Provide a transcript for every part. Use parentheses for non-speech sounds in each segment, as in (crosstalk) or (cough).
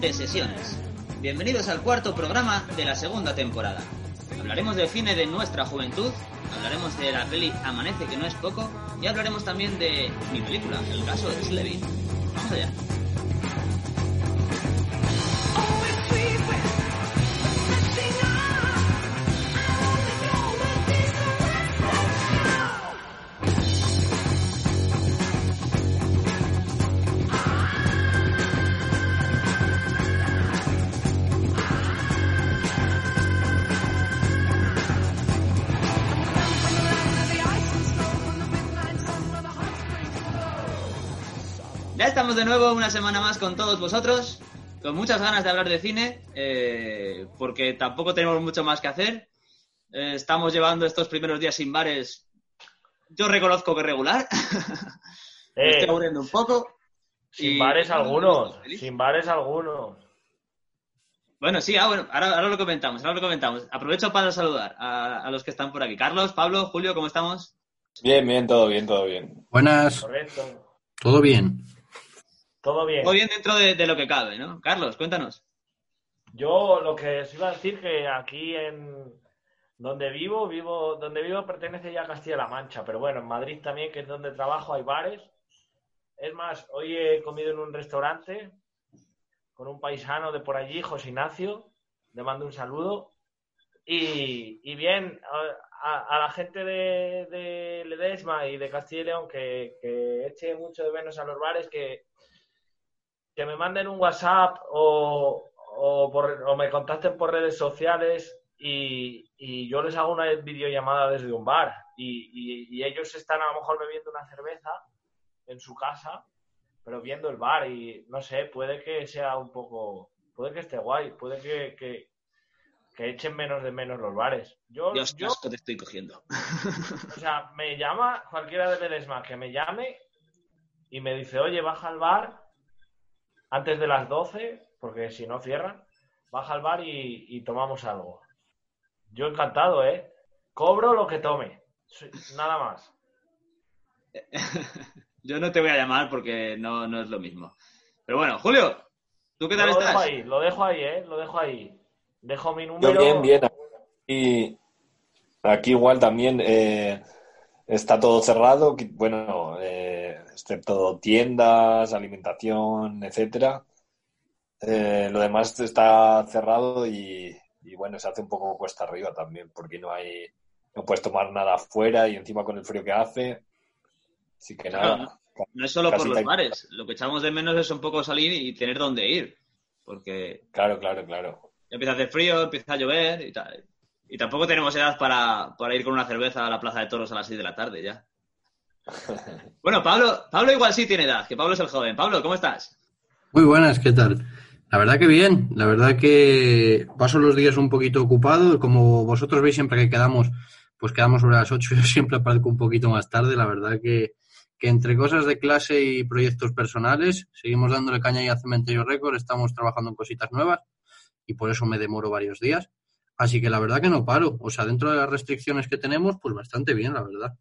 De Sesiones. Bienvenidos al cuarto programa de la segunda temporada. Hablaremos del cine de nuestra juventud, hablaremos de la peli Amanece, que no es poco, y hablaremos también de mi película, el caso de Slevin. Vamos allá. Estamos de nuevo una semana más con todos vosotros, con muchas ganas de hablar de cine, eh, porque tampoco tenemos mucho más que hacer. Eh, estamos llevando estos primeros días sin bares, yo reconozco que regular. (laughs) Me Eh, estoy aburriendo un poco. sin y- bares algunos, sin bares algunos. Bueno, sí, ah, bueno, ahora, ahora lo comentamos, ahora lo comentamos. Aprovecho para saludar a, a los que están por aquí. Carlos, Pablo, Julio, ¿cómo estamos? Bien, bien, todo bien, todo bien. Buenas, Correcto. todo bien. Todo bien. Muy bien dentro de, de lo que cabe, ¿no? Carlos, cuéntanos. Yo lo que os iba a decir que aquí en donde vivo, vivo, donde vivo pertenece ya a Castilla-La Mancha, pero bueno, en Madrid también, que es donde trabajo, hay bares. Es más, hoy he comido en un restaurante con un paisano de por allí, José Ignacio, le mando un saludo. Y, y bien, a, a- a la gente de, de Ledesma y de Castilla y León que, que eche mucho de menos a los bares, que, que me manden un WhatsApp o, o, por- o me contacten por redes sociales y, y yo les hago una videollamada desde un bar y, y- y ellos están a lo mejor bebiendo una cerveza en su casa, pero viendo el bar y no sé, puede que sea un poco, puede que esté guay, puede que, que, que echen menos de menos los bares. Yo, Dios, yo te estoy cogiendo. (laughs) o sea, me llama cualquiera de Ledesma que me llame y me dice, oye, baja al bar antes de las 12, porque si no cierran, baja al bar y, y tomamos algo. Yo encantado, ¿eh? Cobro lo que tome, nada más. (laughs) Yo no te voy a llamar porque no, no es lo mismo. Pero bueno, Julio, ¿tú qué tal lo dejo estás? ahí, lo dejo ahí, ¿eh? Lo dejo ahí. Dejo mi Yo número. bien, bien. Aquí, aquí igual también eh, está todo cerrado, bueno, eh, excepto tiendas, alimentación, etcétera. Eh, lo demás está cerrado y, y bueno, se hace un poco cuesta arriba también, porque no hay, no puedes tomar nada afuera y encima con el frío que hace. Así que Claro, nada. No es solo por los bares. Lo que echamos de menos es un poco salir y tener dónde ir. Porque Claro, claro, claro. empieza a hacer frío, empieza a llover y tal. Y tampoco tenemos edad para, para ir con una cerveza a la Plaza de Toros a las 6 de la tarde ya. (laughs) Bueno, Pablo, Pablo igual sí tiene edad, que Pablo es el joven. Pablo, ¿cómo estás? Muy buenas, ¿qué tal? La verdad que bien, la verdad que paso los días un poquito ocupado, como vosotros veis siempre que quedamos, pues quedamos sobre las 8, (laughs) yo siempre aparezco un poquito más tarde, la verdad que, que entre cosas de clase y proyectos personales, seguimos dándole caña ahí a Cementerio Record, estamos trabajando en cositas nuevas y por eso me demoro varios días. Así que la verdad que no paro, o sea, dentro de las restricciones que tenemos, pues bastante bien, la verdad.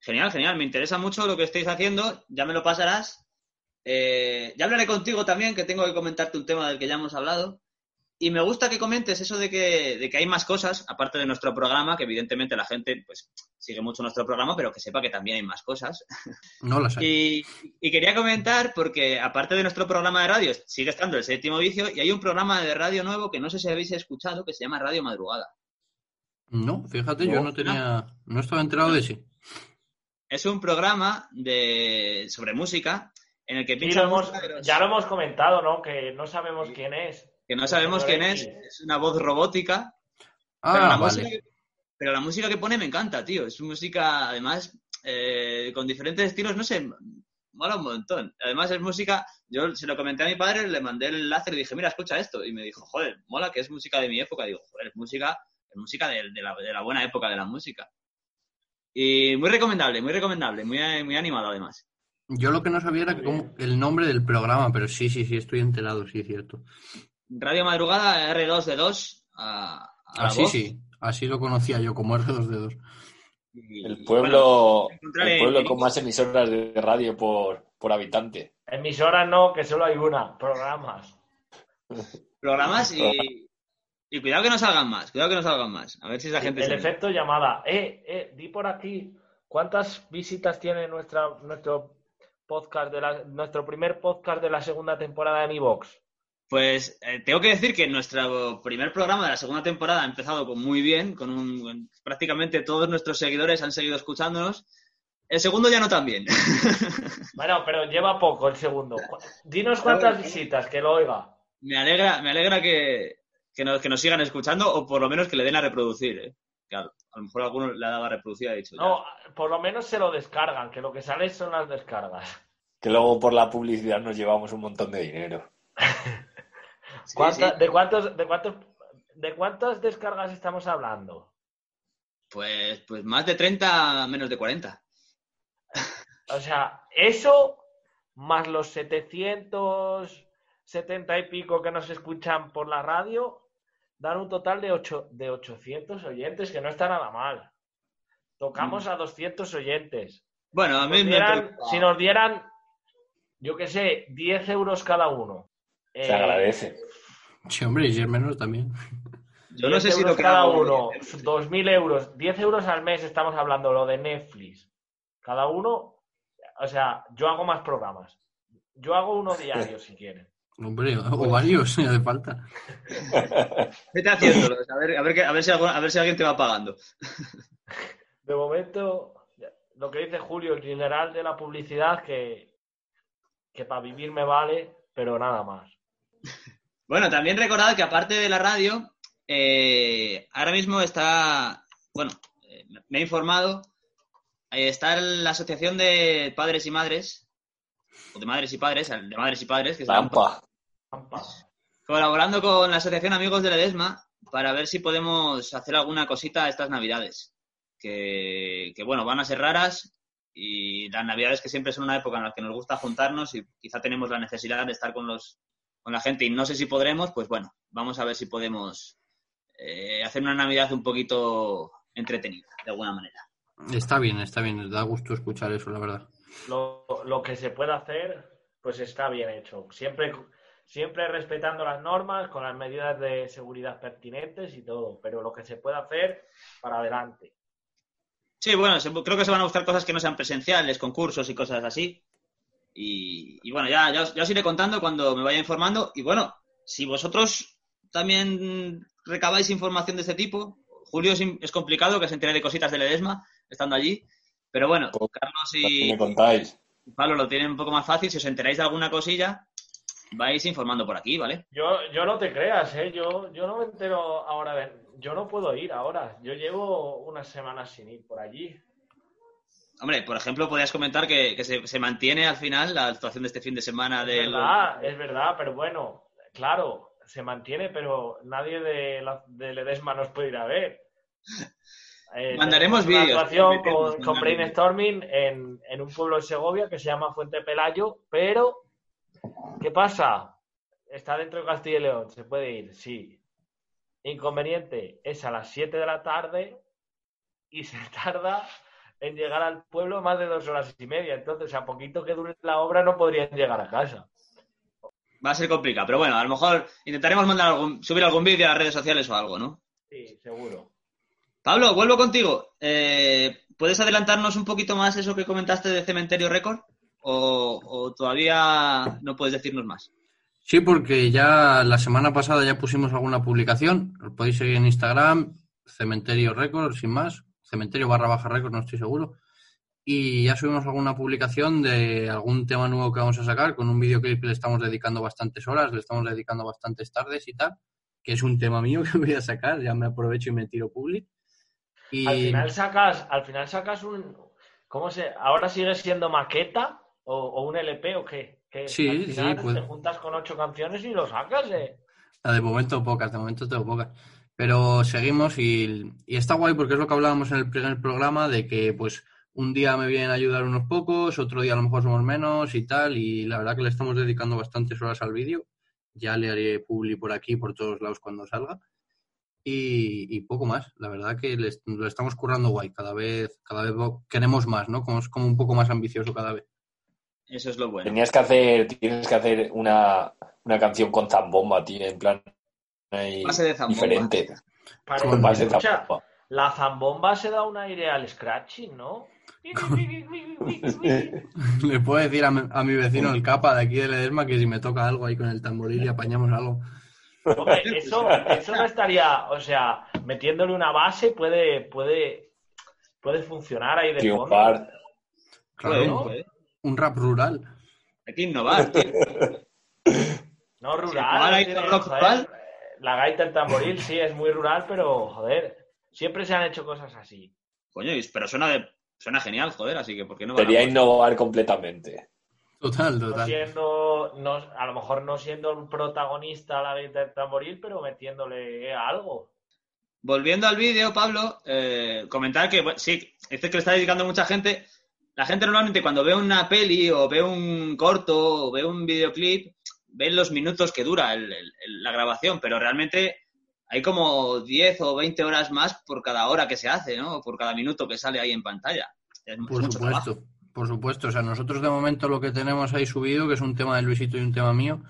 Genial, genial. Me interesa mucho lo que estáis haciendo. Ya me lo pasarás. Eh, ya hablaré contigo también, que tengo que comentarte un tema del que ya hemos hablado. Y me gusta que comentes eso de que, de que hay más cosas, aparte de nuestro programa, que evidentemente la gente pues sigue mucho nuestro programa, pero que sepa que también hay más cosas. No las hay. (laughs) Y, y quería comentar, porque aparte de nuestro programa de radio, sigue estando el séptimo vicio, y hay un programa de radio nuevo que no sé si habéis escuchado, que se llama Radio Madrugada. No, fíjate, yo No. no tenía, no estaba enterado de ese. Es un programa de sobre música en el que Sí, pinchan lo hemos- música de los- ya lo hemos comentado, ¿no? Que no sabemos quién es. Que no sabemos Señor quién es, es una voz robótica, pero, la Ah, música vale. que, pero la música que pone me encanta, tío. Es música, además, eh, con diferentes estilos, no sé, mola un montón. Además es música, yo se lo comenté a mi padre, le mandé el enlace y le dije, mira, escucha esto. Y me dijo, joder, mola que es música de mi época. digo, joder, es música, es música de, de la, de la buena época de la música. Y muy recomendable, muy recomendable, muy, muy animado además. Yo lo que no sabía era el nombre del programa, pero sí, sí, sí, estoy enterado, sí, cierto. Radio Madrugada, R2D2, a, Así voz. sí, así lo conocía yo, como R2D2. Y, El pueblo, el en- pueblo con más emisoras de radio por, por habitante. Emisoras no, que solo hay una. Programas. programas y, y cuidado que no salgan más, cuidado que no salgan más. A ver si esa gente El se... efecto llamada. Eh, eh, di por aquí. ¿Cuántas visitas tiene nuestra, nuestro podcast de la, nuestro primer podcast de la segunda temporada de Mi Box? Pues eh, tengo que decir que nuestro primer programa de la segunda temporada ha empezado con muy bien, con un con- prácticamente todos nuestros seguidores han seguido escuchándonos. El segundo ya no tan bien. (laughs) Bueno, pero lleva poco el segundo. Dinos cuántas visitas, que lo oiga. me alegra, me alegra que, que, nos, que nos sigan escuchando o por lo menos que le den a reproducir. ¿eh? Que a, a lo mejor alguno le ha dado a reproducir y ha dicho. ya. No, por lo menos se lo descargan, que lo que sale son las descargas. Que luego por la publicidad nos llevamos un montón de dinero. (laughs) Sí, ¿Cuánta- sí. ¿De cuántos, de cuántos, de cuántas descargas estamos hablando? Pues, pues más de 30, menos de 40. O sea, eso más los 770 y pico que nos escuchan por la radio, dan un total de, ocho, de 800 oyentes, que no está nada mal. Tocamos a 200 oyentes. Bueno, a mí me dieran- preocupa. si nos dieran, yo qué sé, 10 euros cada uno. Se eh, agradece. Sí, hombre, y es menos también. Yo no 10 sé si lo que cada uno, 2.000 euros, 10 euros al mes estamos hablando, lo de Netflix. Cada uno, o sea, yo hago más programas. Yo hago uno diario si quieren. Hombre, o varios, (laughs) si hace falta. (laughs) Vete haciéndolos, a ver, a ver, a ver si a ver si alguien te va pagando. (laughs) De momento, lo que dice Julio, el general de la publicidad, que, que para vivir me vale, pero nada más. Bueno, también recordad que aparte de la radio, eh, ahora mismo está, bueno, eh, me he informado, eh, está la Asociación de Padres y Madres, o de Madres y Padres, de Madres y Padres, que llama, Lampa. Pampa. colaborando con la Asociación Amigos de Ledesma para ver si podemos hacer alguna cosita estas Navidades. Que, que, bueno, van a ser raras y las Navidades que siempre son una época en la que nos gusta juntarnos y quizá tenemos la necesidad de estar con los con la gente y no sé si podremos, pues bueno, vamos a ver si podemos eh, hacer una Navidad un poquito entretenida, de alguna manera. Está bien, está bien, da gusto escuchar eso, la verdad. Lo, lo que se puede hacer, pues está bien hecho. Siempre, siempre respetando las normas, con las medidas de seguridad pertinentes y todo, pero lo que se puede hacer, para adelante. Sí, bueno, creo que se van a buscar cosas que no sean presenciales, concursos y cosas así. Y, y bueno, ya, ya, os, ya os iré contando cuando me vaya informando. Y bueno, si vosotros también recabáis información de este tipo, Julio es, complicado que se entere de cositas de Ledesma estando allí. Pero bueno, Pues, Carlos ¿Qué y me contáis? Pablo lo tienen un poco más fácil. Si os enteráis de alguna cosilla, vais informando por aquí, ¿vale? Yo, yo no te creas, ¿eh? Yo, yo no me entero ahora. de- Yo no puedo ir ahora. Yo llevo unas semanas sin ir por allí. Hombre, por ejemplo, podrías comentar que, que se, se mantiene al final la actuación de este fin de semana Es del... verdad, es verdad, pero bueno, claro, se mantiene, pero nadie de, la, de Ledesma nos puede ir a ver. (laughs) Eh, Mandaremos una vídeos, actuación con, con brainstorming en, en un pueblo de Segovia que se llama Fuente Pelayo, pero ¿qué pasa? Está dentro de Castilla y León, se puede ir, sí. Inconveniente, es a las 7 de la tarde y se (laughs) tarda en llegar al pueblo más de dos horas y media. Entonces, a poquito que dure la obra, no podrían llegar a casa. Va a ser complicado, pero bueno, a lo mejor intentaremos mandar algún, subir algún vídeo a las redes sociales o algo, ¿no? Sí, seguro. Pablo, vuelvo contigo. Eh, ¿Puedes adelantarnos un poquito más eso que comentaste de Cementerio Record? ¿O, o todavía no puedes decirnos más? Sí, porque ya la semana pasada ya pusimos alguna publicación. Os podéis seguir en Instagram, Cementerio Record, sin más. Cementerio barra baja Record, no estoy seguro. Y ya subimos alguna publicación de algún tema nuevo que vamos a sacar, con un videoclip que le estamos dedicando bastantes horas, le estamos dedicando bastantes tardes y tal, que es un tema mío (laughs) que voy a sacar, ya me aprovecho y me tiro public. Y Al final sacas, al final sacas un. ¿Cómo se.? ¿Ahora sigue siendo maqueta? ¿O, o un LP o qué? ¿Qué? Sí, al sí, final pues- Te juntas con ocho canciones y lo sacas, ¿eh? Ah, De momento pocas, de momento tengo pocas. Pero seguimos y, y está guay porque es lo que hablábamos en el primer programa de que pues un día me vienen a ayudar unos pocos, otro día a lo mejor somos menos y tal. Y la verdad que le estamos dedicando bastantes horas al vídeo. Ya le haré publi por aquí, por todos lados cuando salga. Y, y poco más. La verdad que le est- lo estamos currando guay. Cada vez, cada vez queremos más, ¿no? Como es como un poco más ambicioso cada vez. Eso es lo bueno. Tenías que hacer, tienes que hacer una, una canción con zambomba, tío, en plan ahí Base de zambomba. diferente. Con base de escucha, zambomba. la zambomba se da un aire al scratching, ¿no? (laughs) Le puedo decir a mi, a mi vecino el capa de aquí de Ledesma que si me toca algo ahí con el tamboril y apañamos algo. Hombre, eso, eso no estaría, o sea, metiéndole una base puede, puede, puede funcionar ahí de fondo. Claro, ¿no? un rap rural. Hay que innovar, tío. No rural. ¿jugar ahí tiene- con rock? La gaita el tamboril sí es muy rural, pero joder, siempre se han hecho cosas así. Coño, pero suena, de, suena genial, joder, así que ¿por qué no? a- Sería innovar completamente. Total, No total. siendo, no, a lo mejor no siendo un protagonista la gaita del tamboril, pero metiéndole algo. Volviendo al vídeo, Pablo, eh, comentar que, bueno, sí, dice que le está dedicando mucha gente. La gente normalmente cuando ve una peli o ve un corto o ve un videoclip, ven los minutos que dura el- la grabación, pero realmente hay como 10 o 20 horas más por cada hora que se hace, ¿no? Por cada minuto que sale ahí en pantalla. Es, Por mucho trabajo. supuesto, por supuesto. O sea, nosotros de momento lo que tenemos ahí subido, que es un tema de Luisito y un tema mío,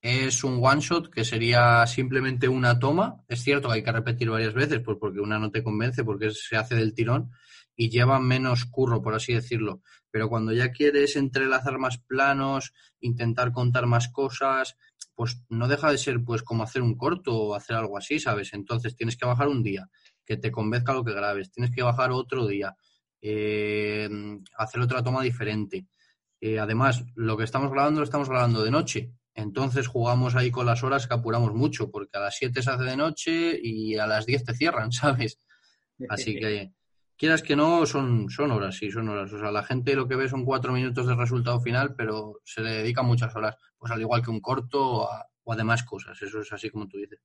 es un one shot que sería simplemente una toma. Es cierto que hay que repetir varias veces, pues porque una no te convence, porque se hace del tirón y lleva menos curro, por así decirlo. Pero cuando ya quieres entrelazar más planos, intentar contar más cosas, pues no deja de ser pues como hacer un corto o hacer algo así, ¿sabes? Entonces tienes que bajar un día, que te convenzca lo que grabes, tienes que bajar otro día, eh, hacer otra toma diferente. Eh, además, lo que estamos grabando lo estamos grabando de noche. Entonces jugamos ahí con las horas que apuramos mucho, porque a las 7 se hace de noche y a las 10 te cierran, (laughs) ¿sabes? Así que, quieras que no, son, son horas, sí, son horas. O sea, la gente lo que ve son cuatro minutos de resultado final, pero se le dedica muchas horas. Pues al igual que un corto o a, o a demás cosas. Eso es así como tú dices.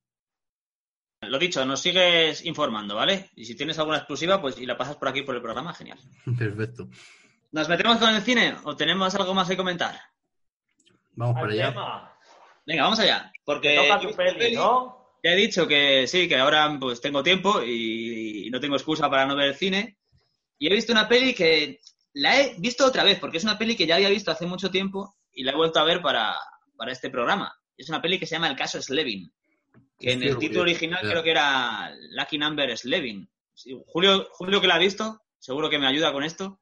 Lo dicho, nos sigues informando, ¿vale? Y si tienes alguna exclusiva, pues y la pasas por aquí por el programa, genial. (laughs) Perfecto. ¿Nos metemos con el cine o tenemos algo más que comentar? Vamos para allá. tema. Venga, vamos allá. Porque Toca tu peli, ¿no? Ya he dicho que sí, que ahora pues tengo tiempo y, y no tengo excusa para no ver el cine. Y he visto una peli que la he visto otra vez, porque es una peli que ya había visto hace mucho tiempo y la he vuelto a ver para, para este programa. Es una peli que se llama El caso Slevin, que en el título Julio. original creo que era Lucky Number Slevin. Sí, Julio, Julio que la ha visto, seguro que me ayuda con esto.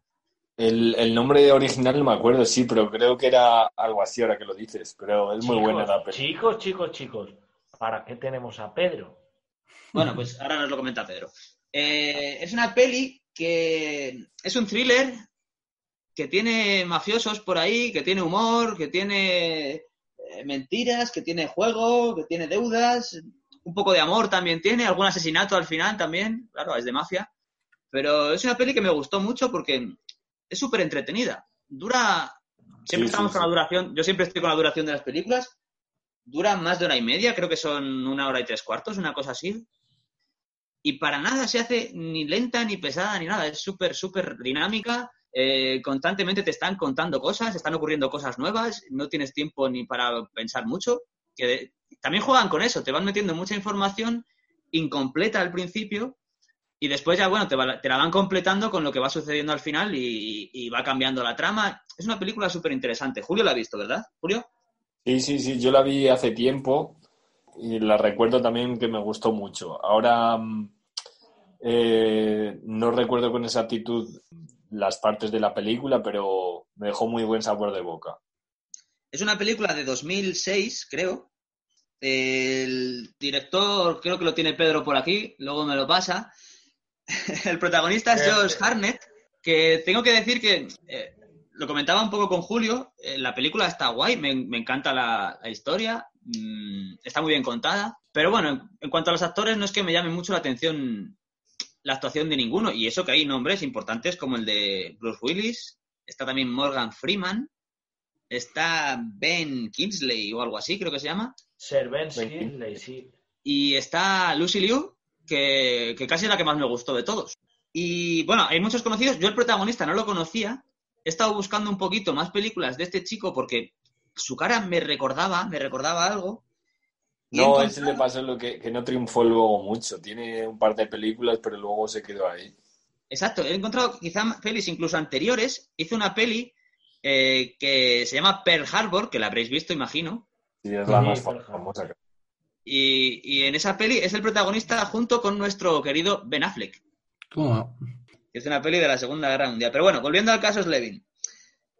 El, el nombre original no me acuerdo, sí, pero creo que era algo así ahora que lo dices. Pero es muy Chicos, buena la peli. Chicos, chicos, chicos. ¿Para qué tenemos a Pedro? Bueno, pues ahora nos lo comenta Pedro. Eh, es una peli que es un thriller que tiene mafiosos por ahí, que tiene humor, que tiene eh, mentiras, que tiene juego, que tiene deudas, un poco de amor también tiene, algún asesinato al final también, claro, es de mafia. Pero es una peli que me gustó mucho porque es súper entretenida. Dura, siempre Sí, estamos sí, con la duración, yo siempre estoy con la duración de las películas, dura más de hora y media, creo que son una hora y tres cuartos, una cosa así. Y para nada se hace ni lenta, ni pesada, ni nada. Es súper, súper dinámica. eh, constantemente te están contando cosas, están ocurriendo cosas nuevas, no tienes tiempo ni para pensar mucho. Que también juegan con eso, te van metiendo mucha información incompleta al principio y después ya, bueno, te, va- te la van completando con lo que va sucediendo al final y, y va cambiando la trama. Es una película súper interesante. Julio la ha visto, ¿verdad? Julio. Sí, sí, sí, yo la vi hace tiempo y la recuerdo también que me gustó mucho. Ahora mm, eh, no recuerdo con exactitud las partes de la película, pero me dejó muy buen sabor de boca. Es una película de 2006, creo. El director, creo que lo tiene Pedro por aquí, luego me lo pasa. (laughs) El protagonista es Josh Harnett, que tengo que decir que eh, lo comentaba un poco con Julio, eh, la película está guay, me, me encanta la, la historia, mmm, está muy bien contada, pero bueno, en, en, cuanto a los actores no es que me llame mucho la atención la actuación de ninguno, y eso que hay nombres importantes como el de Bruce Willis, está también Morgan Freeman, está Ben Kingsley o algo así, creo que se llama. Sir Ben Kingsley, sí. Y está Lucy Liu, que, que casi es la que más me gustó de todos. Y bueno, hay muchos conocidos, yo el protagonista no lo conocía, he estado buscando un poquito más películas de este chico porque su cara me recordaba, me recordaba algo. No, a ese le pasó lo que, que, no triunfó luego mucho. Tiene un par de películas, pero luego se quedó ahí. Exacto, he encontrado quizá pelis incluso anteriores. Hizo una peli eh, que se llama Pearl Harbor, que la habréis visto, imagino. Sí, es la sí, más famosa. Y, y, en esa peli es el protagonista junto con nuestro querido Ben Affleck. ¿Cómo? Que es una peli de la Segunda Guerra Mundial. Pero bueno, volviendo al caso Slevin.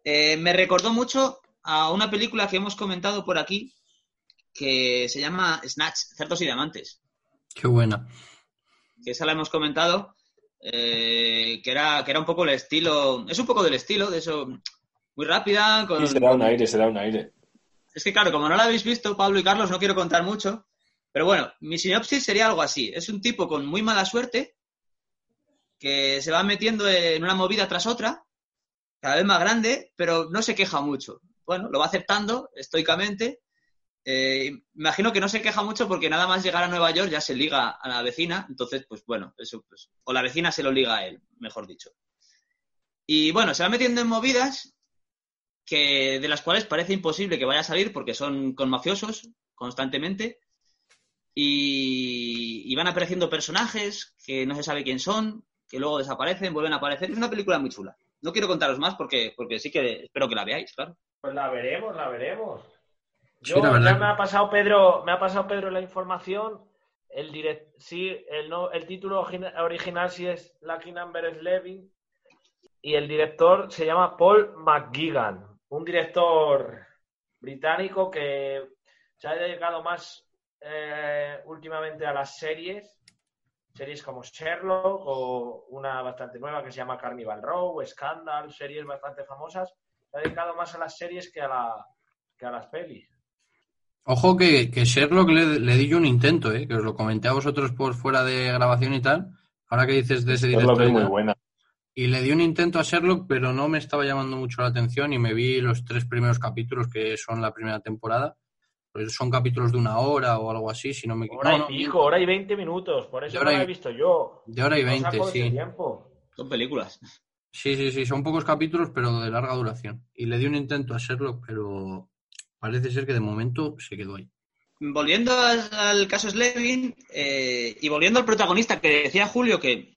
Eh, me recordó mucho a una película que hemos comentado por aquí, que se llama Snatch, Cerdos y Diamantes. Qué buena. Que esa la hemos comentado, eh, que, era, que era un poco el estilo, es un poco del estilo, de eso, muy rápida. Con, sí, se da un aire, se da un aire. Es que claro, como no la habéis visto, Pablo y Carlos, no quiero contar mucho, pero bueno, mi sinopsis sería algo así. Es un tipo con muy mala suerte que se va metiendo en una movida tras otra, cada vez más grande, pero no se queja mucho. Bueno, lo va aceptando estoicamente eh, imagino que no se queja mucho porque nada más llegar a Nueva York ya se liga a la vecina, entonces, pues bueno, eso, pues, o la vecina se lo liga a él, mejor dicho. Y bueno, se va metiendo en movidas que, de las cuales parece imposible que vaya a salir porque son con mafiosos constantemente. Y, y van apareciendo personajes que no se sabe quién son, que luego desaparecen, vuelven a aparecer. Es una película muy chula. No quiero contaros más porque, porque sí que espero que la veáis, claro. Pues la veremos, la veremos. Yo, sí, ya me ha pasado Pedro, me ha pasado Pedro la información. El direct, sí, el, no, el título original sí es Lucky Number Slevin y el director se llama Paul McGuigan, un director británico que se ha dedicado más eh, últimamente a las series, series como Sherlock o una bastante nueva que se llama Carnival Row, Scandal, series bastante famosas. Se ha dedicado más a las series que a, la, que a las pelis. Ojo que, que Sherlock le, le, di yo un intento, ¿eh? que os lo comenté a vosotros por fuera de grabación y tal. Ahora que dices de ese director. Es muy buena. Y le di un intento a Sherlock, pero no me estaba llamando mucho la atención y me vi los tres primeros capítulos que son la primera temporada. Pues son capítulos de una hora o algo así, si no me equivoco. Hora y pico, hora y veinte minutos, por eso no lo he visto yo. De hora y veinte, sí. Son películas. Sí, sí, sí, son pocos capítulos, pero de larga duración. Y le di un intento a Sherlock, pero parece ser que de momento se quedó ahí. Volviendo al caso Slevin eh, y volviendo al protagonista que decía Julio que,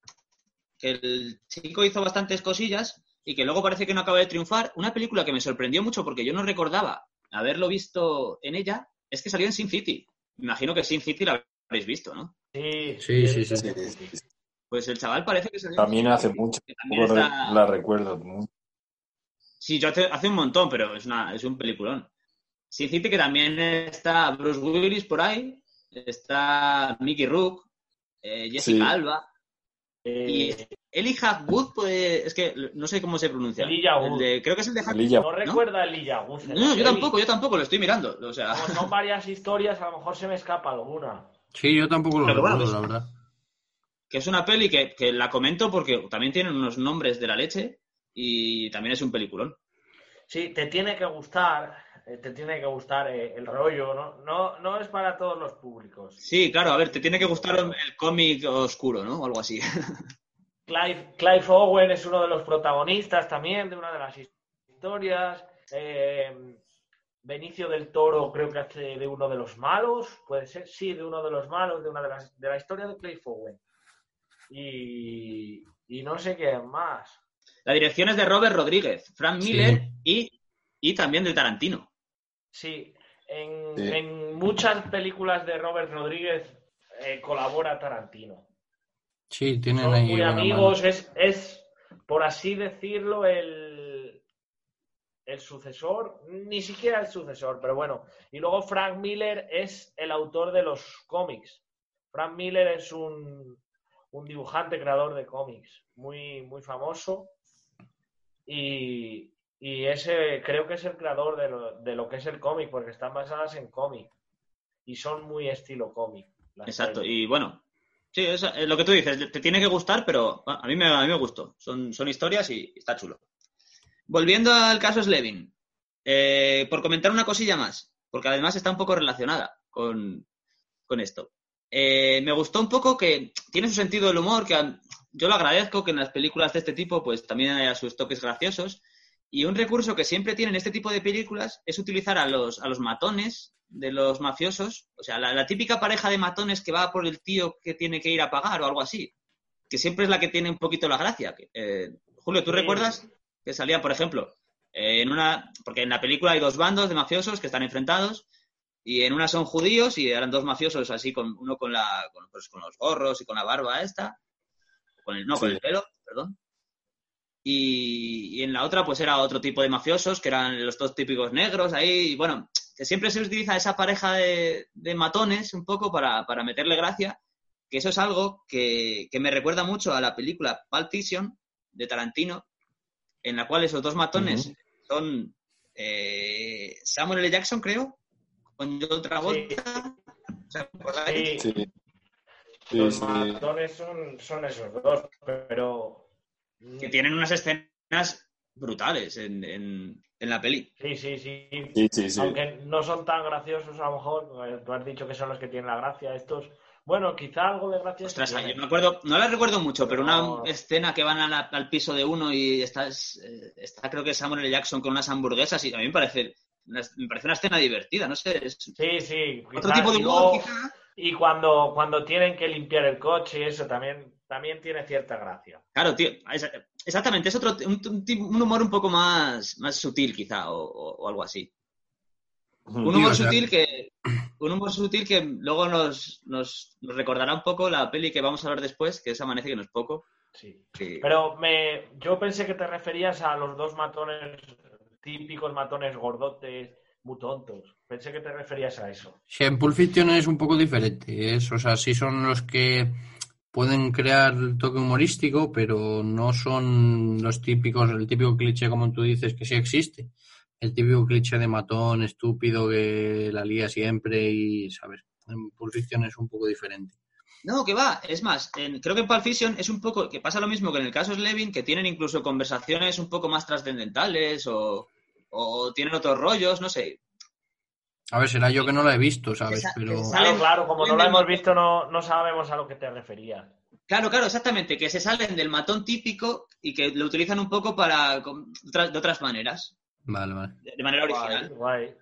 que, el chico hizo bastantes cosillas y que luego parece que no acaba de triunfar, una película que me sorprendió mucho porque yo no recordaba haberlo visto en ella es que salió en Sin City. Me imagino que Sin City la habréis visto, ¿no? Sí, sí, sí. sí, sí. Pues el chaval parece que salió También hace mucho, también está... la recuerdo. Sí, yo hace, hace un montón, pero es, una, es un peliculón. Sin decirte que también está Bruce Willis por ahí, está Mickey Rook, eh, Jessica sí. Alba. Eh, y Elijah Wood, pues, es que no sé cómo se pronuncia. Wood. De, creo que es el de Elijah. No, recuerda Elijah Wood. No, yo tampoco, yo tampoco, lo estoy mirando. O sea... Como son varias historias, a lo mejor se me escapa alguna. Sí, yo tampoco lo Pero recuerdo, bueno, la verdad. Que es una peli que, que la comento porque también tienen unos nombres de la leche y también es un peliculón. Sí, te tiene que gustar te tiene que gustar eh, el rollo, ¿no? ¿no? No es para todos los públicos. Sí, claro, a ver, te tiene que gustar el cómic oscuro, ¿no? O algo así. (laughs) Clive, Clive, Owen es uno de los protagonistas también de una de las historias. Eh, Benicio del Toro creo que hace de uno de los malos, puede ser, sí, de uno de los malos, de una de las de la historia de Clive Owen. Y, y no sé qué más. La dirección es de Robert Rodríguez, Frank Miller sí. y, y también de Tarantino. Sí, en, Sí. en muchas películas de Robert Rodríguez eh, colabora Tarantino. Sí, tienen Son ahí muy amigos, es, es, por así decirlo, el, el sucesor, ni siquiera el sucesor, pero bueno. Y luego Frank Miller es el autor de los cómics. Frank Miller es un, un dibujante, creador de cómics, muy, muy famoso. Y, y ese creo que es el creador de lo, de lo que es el cómic, porque están basadas en cómic. Y son muy estilo cómic. Exacto, y bueno, sí, es, es lo que tú dices, te tiene que gustar, pero a mí me, a mí me gustó. Son, son historias y está chulo. Volviendo al caso Slevin, eh, por comentar una cosilla más, porque además está un poco relacionada con, con esto. Eh, me gustó un poco que tiene su sentido del humor, que yo lo agradezco que en las películas de este tipo pues también haya sus toques graciosos. Y un recurso que siempre tienen este tipo de películas es utilizar a los, a los matones de los mafiosos, o sea, la, la típica pareja de matones que va por el tío que tiene que ir a pagar o algo así, que siempre es la que tiene un poquito la gracia. eh, Julio, ¿tú Sí. recuerdas que salía, por ejemplo, eh, en una, porque en la película hay dos bandos de mafiosos que están enfrentados y en una son judíos y eran dos mafiosos así, con uno con, la, con, pues, con los gorros y con la barba esta, con el, no, con el pelo, perdón. Y, y en la otra, pues era otro tipo de mafiosos, que eran los dos típicos negros ahí. Y bueno, que siempre se utiliza esa pareja de, de matones un poco para, para meterle gracia, que eso es algo que, que me recuerda mucho a la película Pulp Fiction de Tarantino, en la cual esos dos matones son eh, Samuel L. Jackson, creo, con John Travolta. Sí, Sí. Sí, los sí. matones son, son esos dos, pero... que tienen unas escenas brutales en, en, en la peli. Sí, sí, sí. Sí, sí, sí. Aunque no son tan graciosos a lo mejor, eh, tú has dicho que son los que tienen la gracia, estos... Bueno, quizá algo de gracia Ostras, yo me acuerdo, no la recuerdo mucho, pero una escena que van a la- al piso de uno y está, es- eh, está creo que Samuel L. Jackson con unas hamburguesas y a mí me parece, una- me parece una escena divertida, no sé, es Sí, sí. otro quizá, tipo de y humor luego- quizá. Y cuando, cuando tienen que limpiar el coche y eso también, también tiene cierta gracia. Claro, tío, es- exactamente, es otro, un, humor un poco más, más sutil quizá o, o- o algo así. Un. Sí, humor o sea- sutil que (clears throat) un humor sutil que luego nos, nos, nos recordará un poco la peli que vamos a hablar después, que es Amanece que no es poco. Sí. que- Pero me, yo pensé que te referías a los dos matones, típicos matones gordotes, muy tontos. Pensé que te referías a eso. Sí, en Pulp Fiction es un poco diferente. Es, o sea, sí son los que pueden crear toque humorístico, pero no son los típicos, el típico cliché, como tú dices, que sí existe. El típico cliché de matón estúpido que la lía siempre y, ¿sabes? En Pulp Fiction es un poco diferente. No, que va. Es más, en- creo que en Pulp Fiction es un poco, que pasa lo mismo que en el caso Slevin, que tienen incluso conversaciones un poco más trascendentales o tienen otros rollos, no sé. A ver, será yo que no la he visto, ¿sabes? Esa- Pero Claro, como no del hemos visto, no, no sabemos a lo que te referías. Claro, claro, exactamente, que se salen del matón típico y que lo utilizan un poco para de otras maneras, Vale, vale. de manera Guay, original. guay.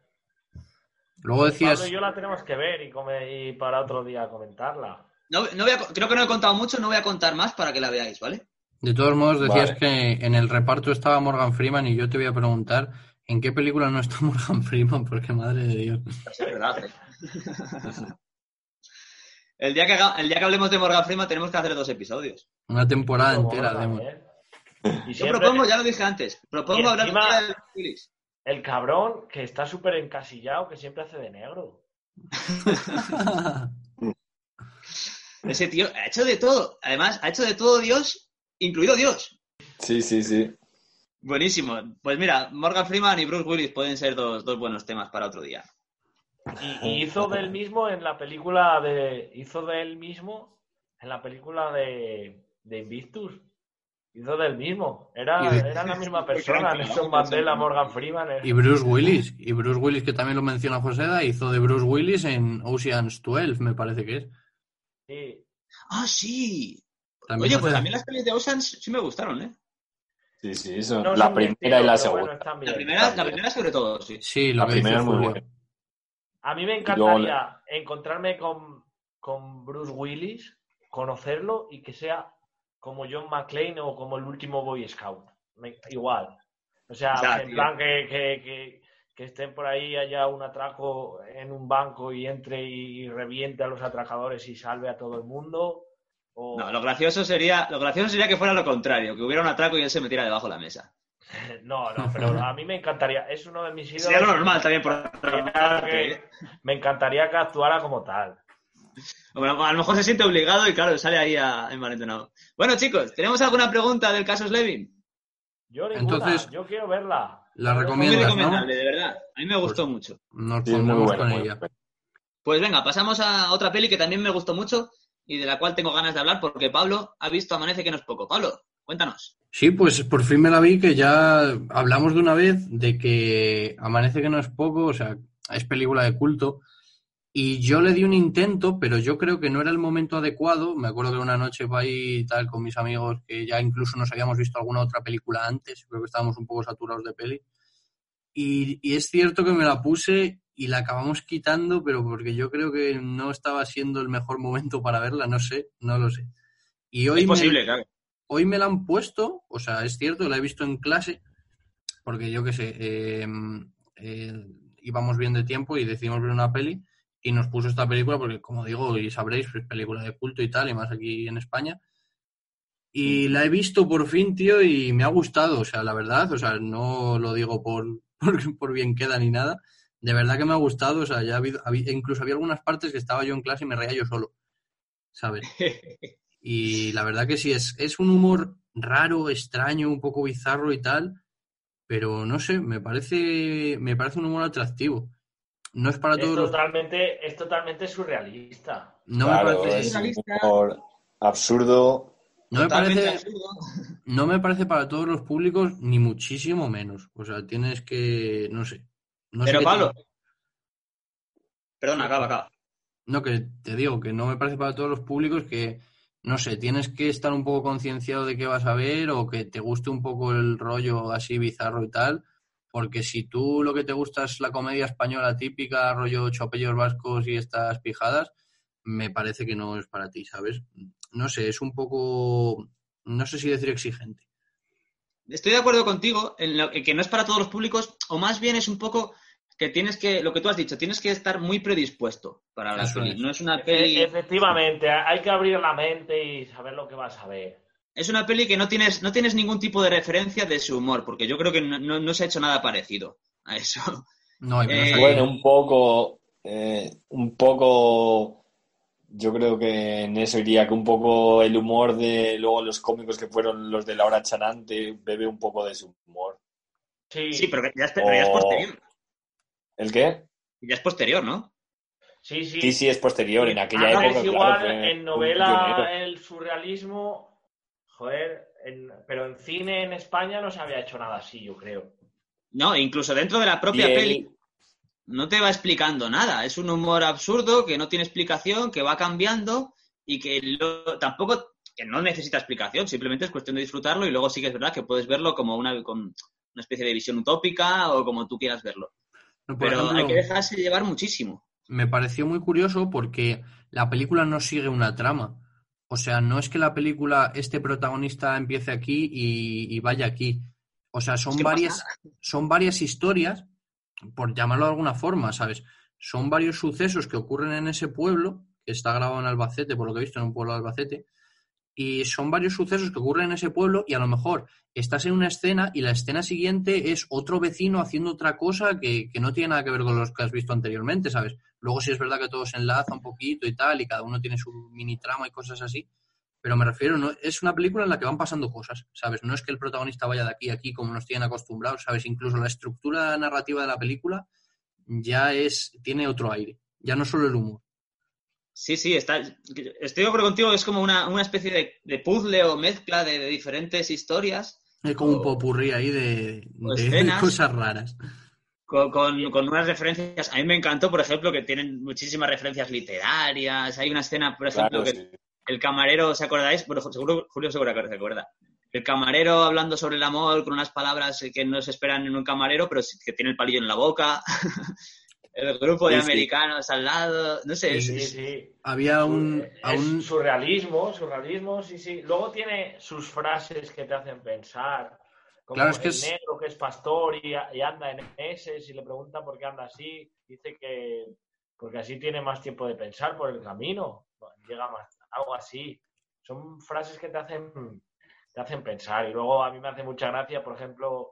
Luego decías, Pablo y yo la tenemos que ver y, come- y para otro día comentarla. No, no voy a creo que no he contado mucho, no voy a contar más para que la veáis, ¿vale? de todos modos, decías Vale. que en el reparto estaba Morgan Freeman y yo te voy a preguntar en qué película no está (laughs) Morgan Freeman, porque madre de Dios. Es verdad, ¿eh? el, día que haga- el día que hablemos de Morgan Freeman tenemos que hacer dos episodios. Una temporada Como entera Morgan, de. Y Yo siempre propongo, ya lo dije antes, propongo Y hablar de Willis. el cabrón que está súper encasillado, que siempre hace de negro. (laughs) Ese tío ha hecho de todo. Además, ha hecho de todo Dios, incluido Dios. Sí, sí, sí. Buenísimo. Pues mira, Morgan Freeman y Bruce Willis pueden ser dos, dos buenos temas para otro día. Y, y hizo del mismo en la película de. Hizo del mismo en la película de, de Invictus. Hizo del mismo. Era, era la (laughs) misma persona. Nelson Mandela, Morgan Freeman. eh. Y Bruce Willis, y Bruce Willis, que también lo menciona Joseda, hizo de Bruce Willis en Ocean's 12, me parece que es. Sí. ¡Ah, sí! También Oye, pues mí las pelis de Oceans sí me gustaron, ¿eh? Sí, sí, eso. No la primera estilo, y la segunda. bueno, están bien, La primera, la primera sobre todo, sí. Sí, La primera es muy buena. A mí me luego encantaría encontrarme con, con Bruce Willis, conocerlo y que sea como John McClane o como el último Boy Scout. Me- igual. O sea, Ya, en tío. plan que, que, que, que estén por ahí, haya un atraco en un banco y entre y reviente a los atracadores y salve a todo el mundo. O... No, lo gracioso sería, lo gracioso sería que fuera lo contrario, que hubiera un atraco y él se metiera debajo de la mesa. (laughs) No, no, pero a mí me encantaría. Es uno de mis ídolos. Sería lo normal también por que- ¿eh? Me encantaría que actuara como tal. Bueno, a lo mejor se siente obligado y claro, sale ahí a envalentonado. Bueno, chicos, ¿tenemos alguna pregunta del caso Slevin? Yo ninguna, Entonces, yo quiero verla. la Muy recomiendas, ¿no? recomendable, de verdad. A mí me gustó mucho. Nos Sí, pondremos bueno, con ella. Pues venga, pasamos a otra peli que también me gustó mucho y de la cual tengo ganas de hablar porque Pablo ha visto Amanece que no es poco. Pablo, cuéntanos. Sí, pues por fin me la vi que ya hablamos de una vez de que Amanece que no es poco, o sea, es película de culto. Y yo le di un intento, pero yo creo que no era el momento adecuado. Me acuerdo que una noche iba ahí tal con mis amigos que ya incluso nos habíamos visto alguna otra película antes. Creo que estábamos un poco saturados de peli. Y es cierto que me la puse y la acabamos quitando, pero porque yo creo que no estaba siendo el mejor momento para verla, no sé, no lo sé. Y hoy es me- claro. hoy me la han puesto, o sea, es cierto, la he visto en clase, porque yo qué sé, eh, eh, íbamos bien de tiempo y decidimos ver una peli y nos puso esta película, porque como digo, y sabréis, es película de culto y tal, y más aquí en España. Y la he visto por fin, tío, y me ha gustado, o sea, la verdad, o sea, no lo digo por, (laughs) por, por bien queda ni nada, de verdad que me ha gustado, o sea, ya ha habido, incluso había algunas partes que estaba yo en clase y me reía yo solo, ¿sabes? (laughs) Y la verdad que sí, es, es un humor raro, extraño, un poco bizarro y tal, pero no sé, me parece, me parece un humor atractivo. No es para Es todos los... totalmente, es totalmente surrealista. No Claro, me parece, es un humor absurdo. no me parece, absurdo. no me parece para todos los públicos, ni muchísimo menos. O sea, tienes que, no sé. No Pero Pablo. te- Perdona, acaba, acaba. No, que te digo que no me parece para todos los públicos que, no sé, tienes que estar un poco concienciado de qué vas a ver o que te guste un poco el rollo así bizarro y tal, porque si tú lo que te gusta es la comedia española típica, rollo chopellos vascos y estas pijadas, me parece que no es para ti, ¿sabes? No sé, es un poco, no sé si decir exigente. Estoy de acuerdo contigo en, lo, en que no es para todos los públicos, o más bien es un poco que tienes que, lo que tú has dicho, tienes que estar muy predispuesto para la Eso peli. es. No es una Efe- peli, Efectivamente, hay que abrir la mente y saber lo que vas a ver. es una peli que no tienes, no tienes ningún tipo de referencia de su humor, porque yo creo que no, no- no se ha hecho nada parecido a eso. No, Eh. Bueno, un poco, eh, un poco, yo creo que en eso iría que un poco el humor de luego los cómicos que fueron los de la hora chanante bebe un poco de su humor. Sí, Sí, pero ya es, pero ya es O- posterior. ¿El qué? Ya es posterior, ¿no? sí, sí. Sí, sí, es posterior. En aquella Además, época, es igual, claro, fue en novela el surrealismo, joder, en- pero en cine en España no se había hecho nada así, yo creo. No, incluso dentro de la propia él- peli no te va explicando nada. Es un humor absurdo que no tiene explicación, que va cambiando y que lo- tampoco que no necesita explicación, simplemente es cuestión de disfrutarlo y luego sí que es verdad que puedes verlo como una, con una especie de visión utópica o como tú quieras verlo. No, Pero ejemplo, hay que dejarse llevar muchísimo. me pareció muy curioso porque la película no sigue una trama. O sea, no es que la película, este protagonista empiece aquí y, y vaya aquí. O sea, son pasa varias, son varias historias, por llamarlo de alguna forma, ¿sabes? Son varios sucesos que ocurren en ese pueblo, que está grabado en Albacete, por lo que he visto, en un pueblo de Albacete, y son varios sucesos que ocurren en ese pueblo y a lo mejor estás en una escena y la escena siguiente es otro vecino haciendo otra cosa que, que no tiene nada que ver con los que has visto anteriormente, ¿sabes? Luego sí es verdad que todo se enlaza un poquito y tal, y cada uno tiene su mini trama y cosas así, pero me refiero, no, es una película en la que van pasando cosas, ¿sabes? No es que el protagonista vaya de aquí a aquí como nos tienen acostumbrados, ¿sabes? Incluso la estructura narrativa de la película ya es, tiene otro aire, ya no solo el humor. Sí, sí, está, estoy de acuerdo contigo, es como una, una especie de, de puzzle o mezcla de, de diferentes historias Es como un popurrí ahí de, o de escenas. cosas raras. con, con- con unas referencias. A mí me encantó, por ejemplo, que tienen muchísimas referencias literarias. Hay una escena, por ejemplo, Claro, que sí. El camarero, ¿os acordáis? Bueno, seguro, Julio seguro que se acuerda. El camarero hablando sobre el amor con unas palabras que no se esperan en un camarero, pero que tiene el palillo en la boca. (laughs) el grupo de Sí, sí. americanos al lado. No sé, Sí, es- sí. Había un, a un- surrealismo, surrealismo, sí, sí. Luego tiene sus frases que te hacen pensar. Como Claro, es que el es- negro que es pastor y, y anda en ese, si le preguntan por qué anda así, dice que porque así tiene más tiempo de pensar por el camino, llega más, algo así. Son frases que te hacen, te hacen pensar. Y luego a mí me hace mucha gracia, por ejemplo,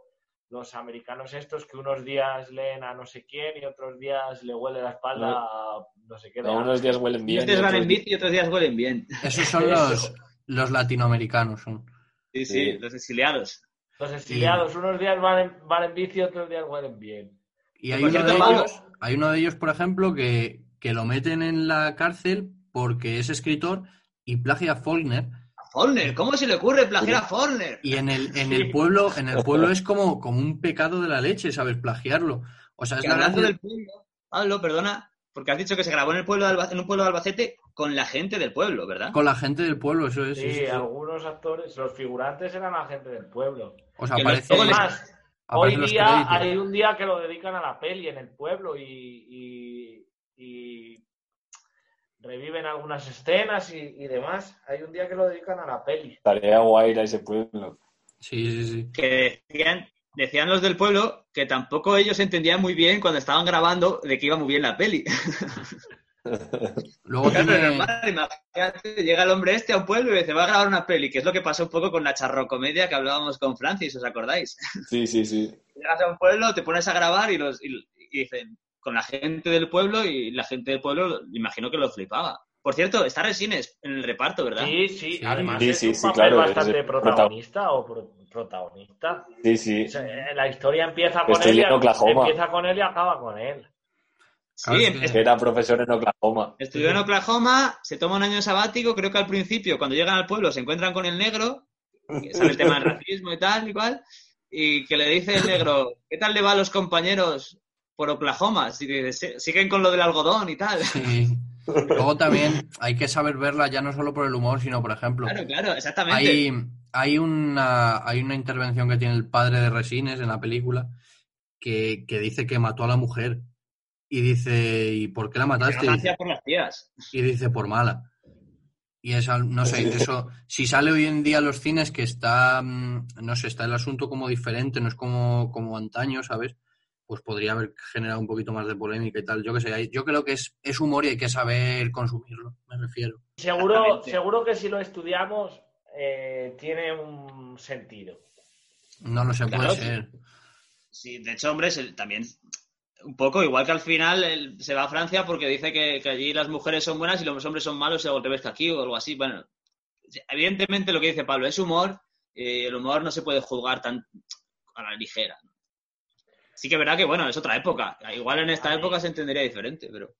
los americanos estos que unos días leen a no sé quién y otros días le huele la espalda No. a no sé qué. No, unos días huelen bien. Unos días y van en otros- bici y otros días huelen bien. Esos son los, (laughs) los latinoamericanos. Son. Sí, Sí. sí, los exiliados. Los exiliados, unos días van en, van en bici y otros días huelen bien. Y hay uno, de ellos, hay uno de ellos, por ejemplo, que, que lo meten en la cárcel porque es escritor y plagia a Faulkner. A Faulkner, ¿cómo se le ocurre plagiar a Faulkner? Y en el, en el pueblo, en el pueblo (laughs) es como, como un pecado de la leche, ¿sabes? Plagiarlo. O sea, es Que la hablando gracia- del pueblo, Pablo, perdona, porque has dicho que se grabó en el pueblo de Alba- en un pueblo de Albacete con la gente del pueblo, ¿verdad? con la gente del pueblo, eso es. Sí, algunos actores, los figurantes eran la gente del pueblo. O sea, aparece, Más, hoy día hay un día que lo dedican a la peli en el pueblo y, y- y reviven algunas escenas y, y demás. Hay un día que lo dedican a la peli. Tarea guay ir a ese pueblo. Sí, sí, sí. Que decían, decían los del pueblo que tampoco ellos entendían muy bien cuando estaban grabando de que iba muy bien la peli. (laughs) Luego Claro, tiene, normal, imagínate, llega el hombre este a un pueblo y dice, va a grabar una peli, que es lo que pasó un poco con la charrocomedia que hablábamos con Francis, ¿os acordáis? Sí, sí, sí. (laughs) Llegas a un pueblo, te pones a grabar y, los, y, y dicen, con la gente del pueblo y la gente del pueblo, imagino que lo flipaba. Por cierto, está Resines en el reparto, ¿verdad? Sí, sí, Sí. además Sí, es sí, un sí, papel claro, bastante protagonista o pro- protagonista. Sí, sí. O sea, eh, la historia empieza con Estoy él y, en Oklahoma. empieza con él y acaba con él. Sí, que era profesor en Oklahoma. estudió en Oklahoma, se toma un año sabático, creo que al principio, cuando llegan al pueblo, se encuentran con el negro, que sabe el tema del racismo y tal, y cual, y que le dice el negro, ¿qué tal le va a los compañeros por Oklahoma? Si dice, siguen con lo del algodón y tal. sí. Luego también hay que saber verla ya no solo por el humor, sino, por ejemplo, Claro, claro, exactamente. hay, hay, una, hay una intervención que tiene el padre de Resines en la película que, que dice que mató a la mujer. Y dice, ¿y por qué la no mataste? lo Y dice, por las tías. y dice, por mala. Y esa, no sé, eso, si sale hoy en día a los cines que está, mm, no sé, está el asunto como diferente, no es como, como antaño, ¿sabes? Pues podría haber generado un poquito más de polémica y tal. Yo que sé, yo creo que es, es humor y hay que saber consumirlo, me refiero. Seguro, seguro que si lo estudiamos eh, tiene un sentido. No lo sé, Claro, puede ser. Sí, de hecho, hombre, también un poco igual que al final él se va a Francia porque dice que, que allí las mujeres son buenas y los hombres son malos y al revés que aquí o algo así. Bueno, evidentemente lo que dice Pablo es humor y el humor no se puede juzgar tan a la ligera. ¿no? Sí que es verdad que, bueno, es otra época. Igual en esta A mí- época se entendería diferente, pero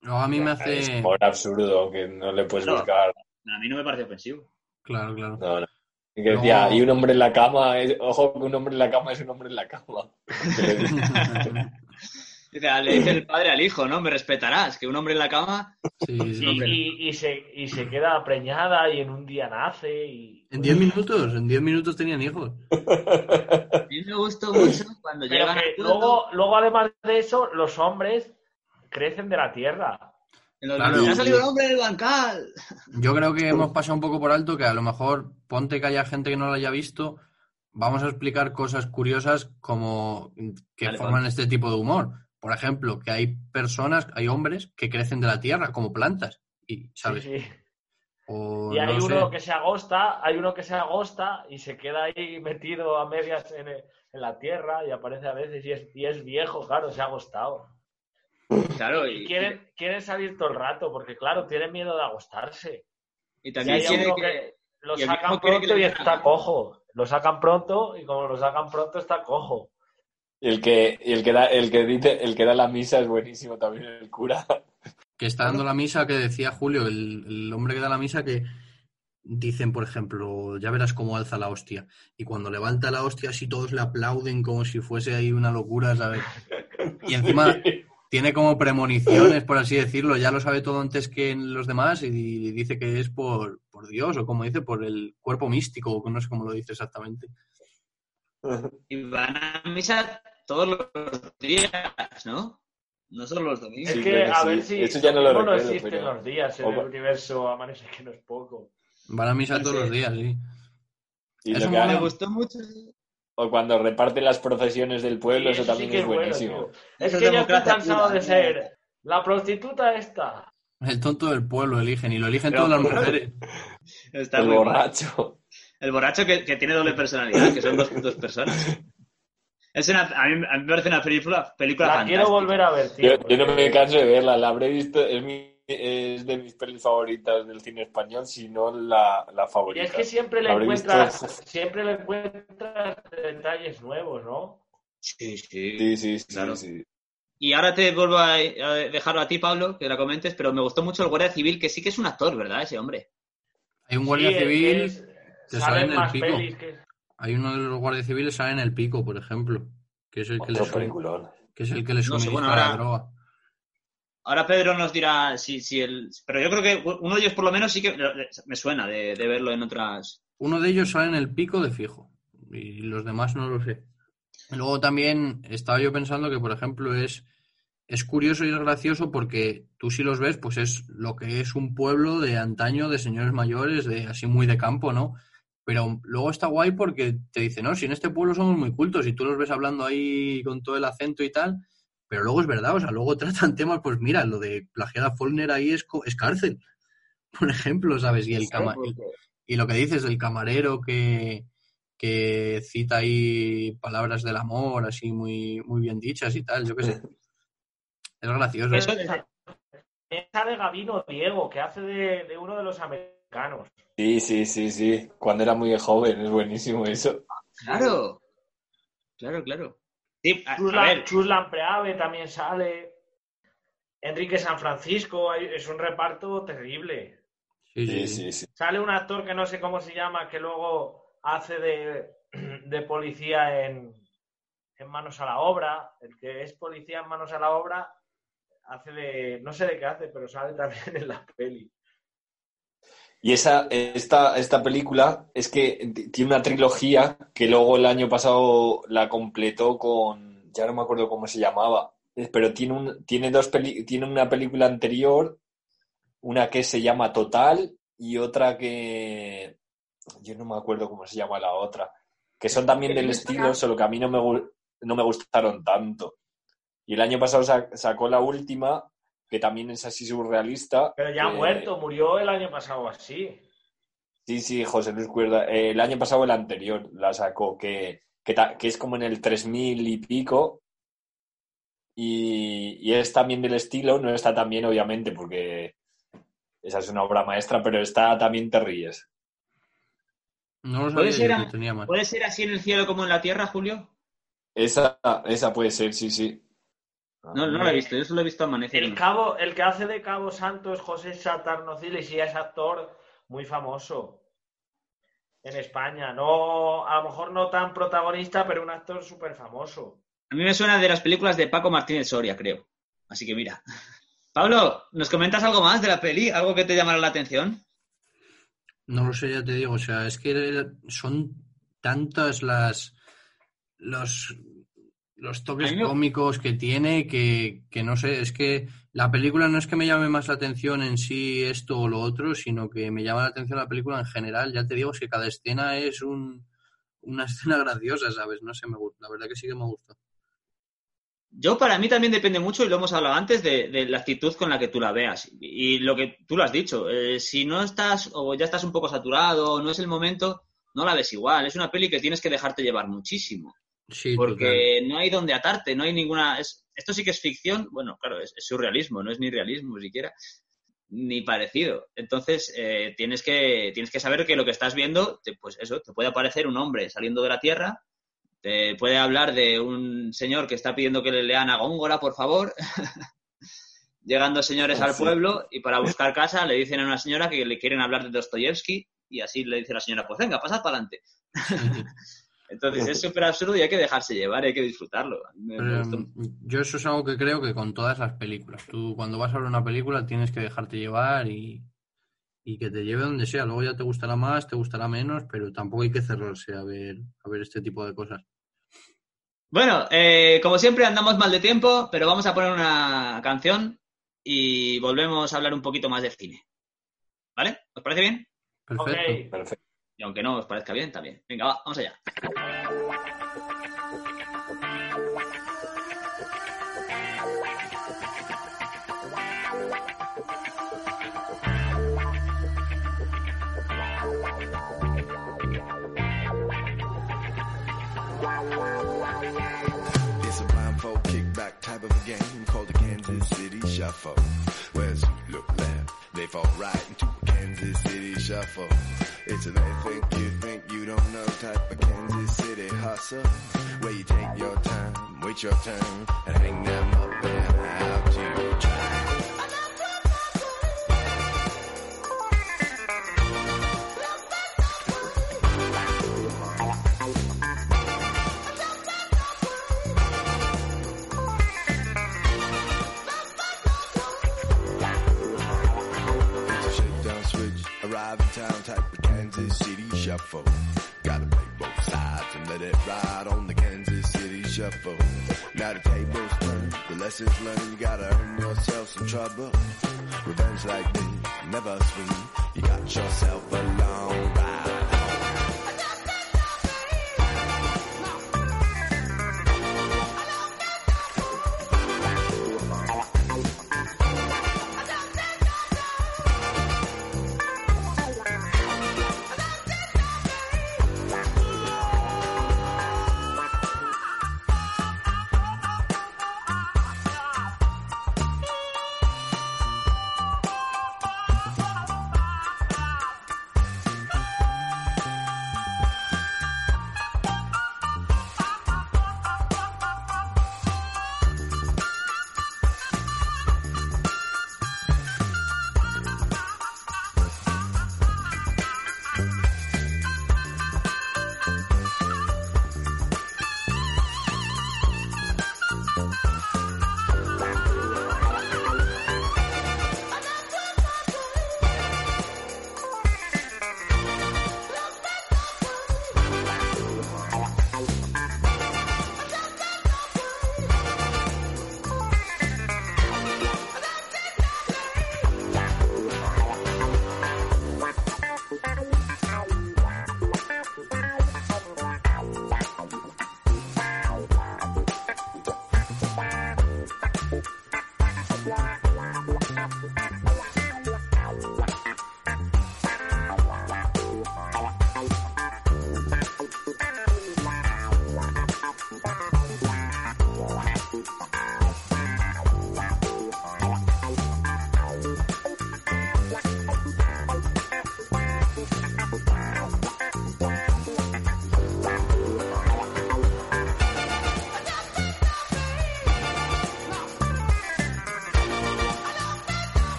Luego a mí me Es hace... humor absurdo que no le puedes Claro. buscar. a mí no me parece ofensivo. Claro, claro. No, no. Y que decía, No. y un hombre en la cama, es- ojo que un hombre en la cama es un hombre en la cama. (laughs) (laughs) (laughs) Le dice, Dice, le dice el padre al hijo, ¿no? Me respetarás, que un hombre en la cama... Sí, sí. Y, hombre. y- y se, y se queda preñada y en un día nace. Y, En 10 minutos, en 10 minutos tenían hijos. A mí me gustó mucho cuando Pero llegan que luego, luego, además de eso, los hombres crecen de la tierra. en los- Claro. ¡Ha salido el hombre del bancal! Yo creo que hemos pasado un poco por alto que a lo mejor ponte que haya gente que no lo haya visto. Vamos a explicar cosas curiosas como que Vale, forman este tipo de humor. Por ejemplo, que hay personas, hay hombres que crecen de la tierra como plantas. Y, ¿sabes? Sí, sí. O Y hay no uno sé. que se agosta, hay uno que se agosta y se queda ahí metido a medias en, el- en la tierra y aparece a veces y es, y es viejo, claro, se ha agostado. Claro, Y y, quieren, quieren salir todo el rato porque, claro, tienen miedo de agostarse. y Y también hay quiere uno que... que lo sacan que pronto y está cojo. Lo sacan pronto y como lo sacan pronto está cojo. Y el que, el que da, el que dice, el que da la misa es buenísimo también, el cura. Que está dando la misa que decía Julio, el, el hombre que da la misa que dicen, por ejemplo, ya verás cómo alza la hostia. Y cuando levanta la hostia, así todos le aplauden como si fuese ahí una locura, ¿sabes? Y encima (laughs) tiene como premoniciones, por así decirlo, ya lo sabe todo antes que los demás y dice que es por, por Dios o como dice, por el cuerpo místico, o no sé cómo lo dice exactamente. Y van a misa todos los días, ¿no? No solo los domingos. Es que, a sí. ver si Eso ya no lo recuerdo, existen pero- los días en o- el universo, amanece que no es poco. Van a misa No todos los días, sí. Y Eso lo que mola. Me gustó mucho. o cuando reparten las procesiones del pueblo, Sí, eso, también sí que es bueno, buenísimo. Es es que ya estoy cansado de ser la prostituta esta. El tonto del pueblo eligen y lo eligen Pero, todas las mujeres. Está el borracho. El borracho que, que tiene doble personalidad, que son dos, dos personas. Es una, a, mí, a mí me parece una película, película La fantástica. quiero volver a ver, tío. Yo, yo no me canso de verla, la habré visto, es, mi- es de mis pelis favoritas del cine español, si no la, la Y favorita. es que siempre le visto- encuentras, siempre le encuentras detalles nuevos, ¿no? Sí, sí. Sí, sí, sí, Claro. sí. Y ahora te vuelvo a, dejarlo a ti, Pablo, que la comentes, pero me gustó mucho el Guardia Civil, que sí que es un actor, ¿verdad? Ese hombre. Hay un guardia Sí, es que civil, es- te salen sale en el pico. que... hay uno de los guardias civiles sale en el pico, por ejemplo, que es el que le, peliculón. que es el que le No sé, bueno, la ahora- droga. Ahora Pedro nos dirá si, si el... Pero yo creo que uno de ellos por lo menos sí que me suena de, de verlo en otras... Uno de ellos sale en el pico de fijo y los demás no lo sé. Luego también estaba yo pensando que, por ejemplo, es, es curioso y es gracioso porque tú si los ves, pues es lo que es un pueblo de antaño, de señores mayores, de así muy de campo, ¿no? Pero luego está guay porque te dice, no, si en este pueblo somos muy cultos y tú los ves hablando ahí con todo el acento y tal, pero luego es verdad, o sea, luego (laughs) tratan temas, pues mira, lo de plagiar a Faulkner ahí es, co- es cárcel, (laughs) por ejemplo, ¿sabes? Y el cama- y- lo que dices del camarero que, que cita ahí palabras del amor, así muy, muy bien dichas y tal, yo qué sé. (laughs) Es gracioso. Eso- Esa de Gavino Diego, que hace de, de uno de los americanos. Sí, sí, sí, sí. Cuando era muy joven, es buenísimo eso. Claro. Claro, claro. Sí, a, a Chus, La- ver, Chus Lampreave también sale. Enrique San Francisco, hay- es un reparto terrible. Sí, Sí, sí, sí, sí. Sale un actor que no sé cómo se llama, que luego hace de, (clears throat) de policía en, en Manos a la Obra. El que es policía en Manos a la Obra hace de. No sé de qué hace, pero sale también (laughs) en la peli. Y esa, esta, esta película es que tiene una trilogía que luego el año pasado la completó con, ya no me acuerdo cómo se llamaba, eh, pero tiene, un, tiene, dos peli- tiene una película anterior, una que se llama Total y otra que, yo no me acuerdo cómo se llama la otra, que son también del estilo, solo que a mí no me, no me gustaron tanto. Y el año pasado sa- sacó la última, que también es así surrealista. Pero ya ha que- muerto, murió el año pasado así. Sí, sí, José Luis Cuerda. Eh, el año pasado, el anterior, la sacó, que, que, ta- que es como en el 3000 y pico. Y, y es también del estilo, no está tan bien, obviamente, porque esa es una obra maestra, pero está también te ríes. No lo ¿Puede ser a- tenía. ¿puede ser así en el cielo como en la tierra, Julio? Esa, esa puede ser, sí, sí. No, no la he visto, yo solo he visto amanecer. El cabo, el que hace de Cabo Santo es José Satarnociles y es actor muy famoso en España. No, a lo mejor no tan protagonista, pero un actor súper famoso. A mí me suena de las películas de Paco Martínez Soria, creo. Así que mira. (laughs) Pablo, ¿nos comentas algo más de la peli? ¿Algo que te llamará la atención? No lo sé, ya te digo, o sea, es que son tantas las los, los toques me- cómicos que tiene que, que no sé, es que la película no es que me llame más la atención en sí esto o lo otro, sino que me llama la atención la película en general, ya te digo, es que cada escena es un, una (laughs) escena graciosa, ¿sabes? No sé, me gusta, la verdad que sí que me gusta. Yo, para mí también depende mucho, y lo hemos hablado antes, de, de la actitud con la que tú la veas. Y lo que tú lo has dicho, eh, si no estás o ya estás un poco saturado o no es el momento, no la ves igual. Es una peli que tienes que dejarte llevar muchísimo. Sí, porque no hay donde atarte, no hay ninguna... es- esto sí que es ficción, bueno, claro, es, es surrealismo, no es ni realismo siquiera, ni parecido. Entonces, eh, tienes, que, tienes que saber que lo que estás viendo, te- pues eso, te puede aparecer un hombre saliendo de la Tierra, te puede hablar de un señor que está pidiendo que le lean a Góngora, por favor, (laughs) llegando señores al Sí. pueblo y para buscar casa le dicen a una señora que le quieren hablar de Dostoyevsky y así le dice la señora, pues venga, pasad para adelante. (laughs) Entonces es súper absurdo y hay que dejarse llevar, hay que disfrutarlo. Mm, yo eso es algo que creo que con todas las películas. Tú cuando vas a ver una película tienes que dejarte llevar y, y que te lleve donde sea. Luego ya te gustará más, te gustará menos, pero tampoco hay que cerrarse a ver, a ver este tipo de cosas. Bueno, eh, como siempre andamos mal de tiempo, pero vamos a poner una canción y volvemos a hablar un poquito más de cine. ¿Vale? ¿Os parece bien? Perfecto. Ok. Perfecto. Y aunque no os parezca bien, también. Venga, va, vamos allá. Of a game called the Kansas City Shuffle. Where's look left, they fall right into Kansas City Shuffle. It's they think you think you don't know type of Kansas City hustle. Where you take your time, wait your turn, and hang them up and out to dry. You gotta earn yourself some trouble. Revenge like me, never sweet, you got yourself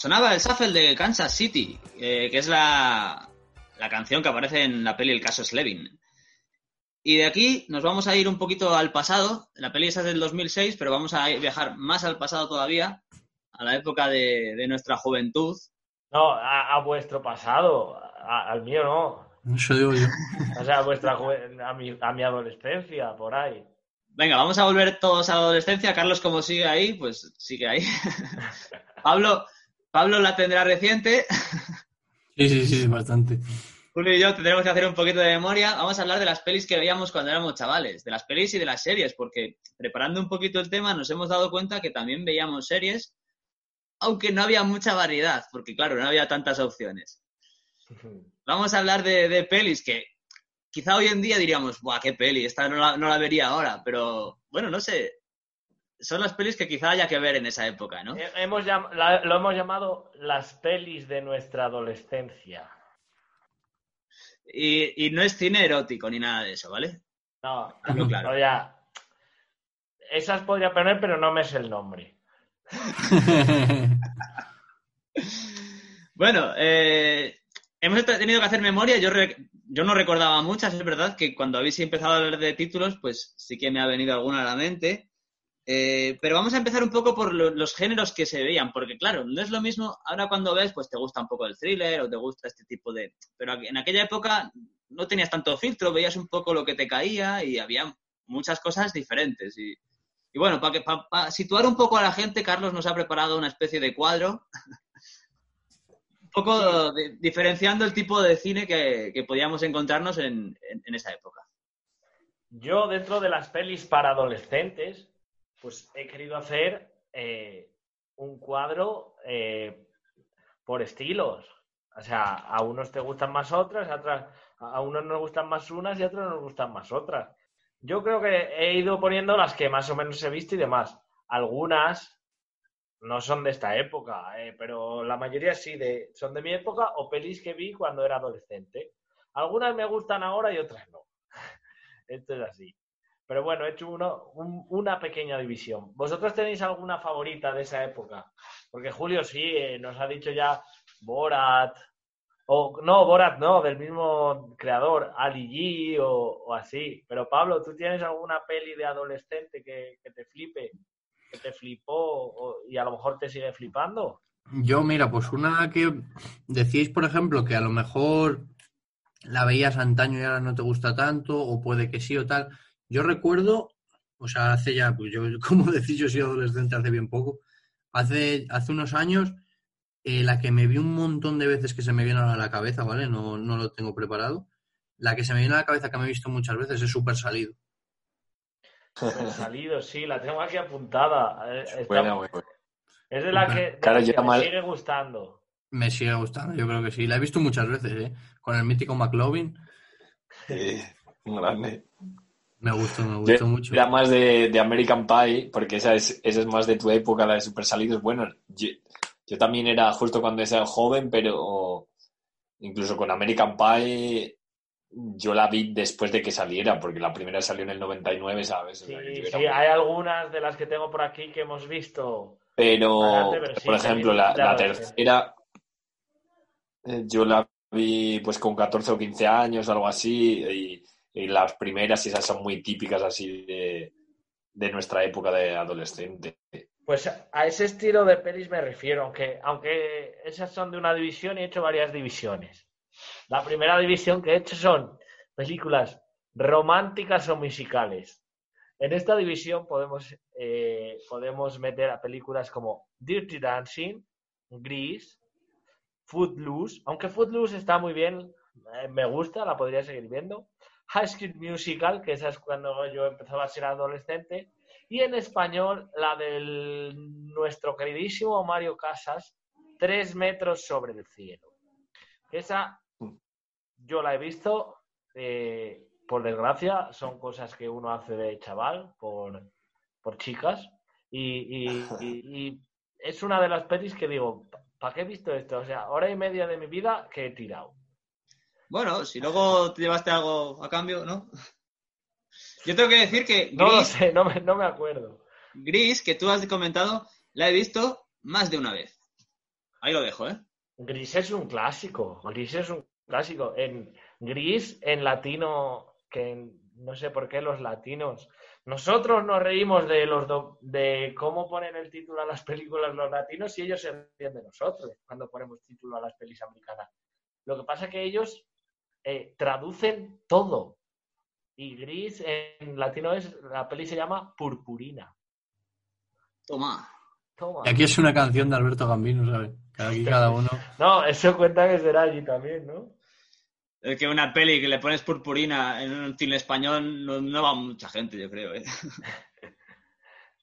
Sonaba el shuffle de Kansas City, eh, que es la, la canción que aparece en la peli El caso Slevin. Y de aquí nos vamos a ir un poquito al pasado. La peli esa es del 2006, pero vamos a viajar más al pasado todavía, a la época de, de nuestra juventud. No, a, a vuestro pasado, a- al mío no. Eso digo yo. O sea, a vuestra a mi, a mi adolescencia, por ahí. Venga, vamos a volver todos a la adolescencia. Carlos, como sigue ahí, pues sigue ahí. (laughs) Pablo, Pablo la tendrá reciente. Sí, sí, sí, bastante. Julio y yo tendremos que hacer un poquito de memoria. Vamos a hablar de las pelis que veíamos cuando éramos chavales, de las pelis y de las series, porque preparando un poquito el tema nos hemos dado cuenta que también veíamos series, aunque no había mucha variedad, porque claro, no había tantas opciones. (laughs) Vamos a hablar de, de pelis que quizá hoy en día diríamos, ¡buah, qué peli! Esta no la, no la vería ahora, pero bueno, no sé. Son las pelis que quizá haya que ver en esa época, ¿no? Eh, Hemos la- lo hemos llamado las pelis de nuestra adolescencia. Y, y no es cine erótico ni nada de eso, ¿vale? No, Hablo claro. o sea, esas podría poner, pero no me es el nombre. (laughs) Bueno, eh, hemos tenido que hacer memoria. Yo, re- yo no recordaba muchas, es verdad que cuando habéis empezado a hablar de títulos, pues sí que me ha venido alguna a la mente. Eh, pero vamos a empezar un poco por lo- los géneros que se veían, porque claro, no es lo mismo, ahora cuando ves, pues te gusta un poco el thriller o te gusta este tipo de... Pero en aquella época no tenías tanto filtro, veías un poco lo que te caía y había muchas cosas diferentes. Y, bueno, para pa- pa situar un poco a la gente, Carlos nos ha preparado una especie de cuadro, un poco diferenciando el tipo de cine que, podíamos encontrarnos en, en- en esa época. Yo, dentro de las pelis para adolescentes, pues he querido hacer eh, un cuadro eh, por estilos. O sea, a unos te gustan más otras, a, otras, a unos nos gustan más unas y a otros nos gustan más otras. Yo creo que he ido poniendo las que más o menos he visto y demás. Algunas no son de esta época, eh, pero la mayoría sí de, son de mi época o pelis que vi cuando era adolescente. Algunas me gustan ahora y otras no. (laughs) Esto es así. Pero bueno, he hecho uno, un- una pequeña división. ¿Vosotros tenéis alguna favorita de esa época? Porque Julio sí, eh, nos ha dicho ya Borat, o no, Borat no, del mismo creador, Ali G o, así. Pero Pablo, ¿tú tienes alguna peli de adolescente que, que te flipe, que te flipó o- y a lo mejor te sigue flipando? Yo, mira, pues una que decíais, por ejemplo, que a lo mejor la veías antaño y ahora no te gusta tanto, o puede que sí o tal. Yo recuerdo, o sea, hace ya, pues yo, (laughs) como decís, yo soy adolescente hace bien poco, hace, hace unos años, eh, la que me vi un montón de veces que se me viene a la cabeza, ¿vale? No, no lo tengo preparado. La que se me viene a la cabeza que me he visto muchas veces es Super Salido. Pero salido, sí, la tengo aquí apuntada. Eh, está- Buena, buena. es de la que, de Claro, la yo que me mal- sigue gustando. Me sigue gustando, yo creo que sí. La he visto muchas veces, ¿eh? Con el mítico McLovin. Un grande. Me gustó, me Yo gustó mucho. Era más de, de American Pie, porque esa es, esa es más de tu época, la de Super Salidos. Bueno, yo, yo también era justo cuando era joven, pero incluso con American Pie yo la vi después de que saliera, porque la primera salió en el 99, ¿sabes? O Sí, muy- hay algunas de las que tengo por aquí que hemos visto. Pero, Adelante, pero sí, por ejemplo, la, la tercera, eh, yo la vi pues con 14 o 15 años, algo así, y, y las primeras, esas son muy típicas así de, de nuestra época de adolescente. Pues a ese estilo de pelis me refiero, aunque, aunque esas son de una división y he hecho varias divisiones. La primera división que he hecho son películas románticas o musicales. En esta división podemos, eh, podemos meter a películas como Dirty Dancing, Grease, Footloose, aunque Footloose está muy bien, eh, me gusta, la podría seguir viendo. High School Musical, que esa es cuando yo empezaba a ser adolescente. Y en español, la del nuestro queridísimo Mario Casas, Tres metros sobre el cielo. Esa yo la he visto, eh, por desgracia, son cosas que uno hace de chaval por, por chicas. Y, y- y- (laughs) y es una de las pelis que digo, ¿para qué he visto esto? O sea, hora y media de mi vida que he tirado. Bueno, si luego te llevaste algo a cambio, ¿no? (laughs) Yo tengo que decir que No lo sé, no me, no me acuerdo. Gris, que tú has comentado, la he visto más de una vez. Ahí lo dejo, ¿eh? Gris es un clásico. Gris es un clásico. En Gris, en latino, que en- no sé por qué los latinos. Nosotros nos reímos de los do- de cómo ponen el título a las películas los latinos y ellos se ríen de nosotros cuando ponemos título a las pelis americanas. Lo que pasa es que ellos eh, traducen todo. Y Gris en latino es la peli se llama Purpurina. Toma. Toma. Y aquí es una canción de Alberto Gambino, ¿sabes? Cada, aquí cada uno. No, eso cuenta que será allí también, ¿no? Es que una peli que le pones purpurina en un cine español no, no va mucha gente, yo creo, ¿eh? (laughs)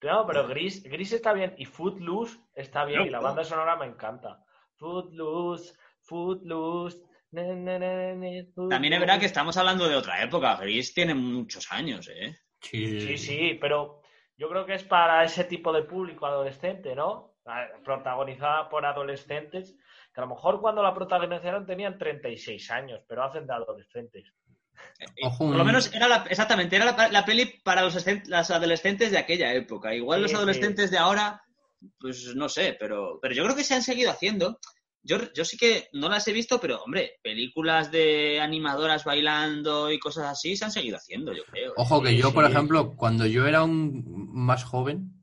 No, pero Gris, Gris está bien y Footloose está bien y la banda sonora me encanta. Footloose, Footloose. También es verdad que estamos hablando de otra época. Gris tiene muchos años, ¿eh? Sí, Sí, sí, pero yo creo que es para ese tipo de público adolescente, ¿no? Protagonizada por adolescentes, que a lo mejor cuando la protagonizaron tenían 36 años, pero hacen de adolescentes. Ojo, Por lo menos era la, exactamente, era la, la peli para los, las adolescentes de aquella época. Igual Sí, los sí. adolescentes de ahora, pues no sé, pero, pero yo creo que se han seguido haciendo. Yo, yo sí que no las he visto, pero hombre, películas de animadoras bailando y cosas así se han seguido haciendo, yo creo. Ojo que Sí, yo, por sí. ejemplo, cuando yo era un más joven,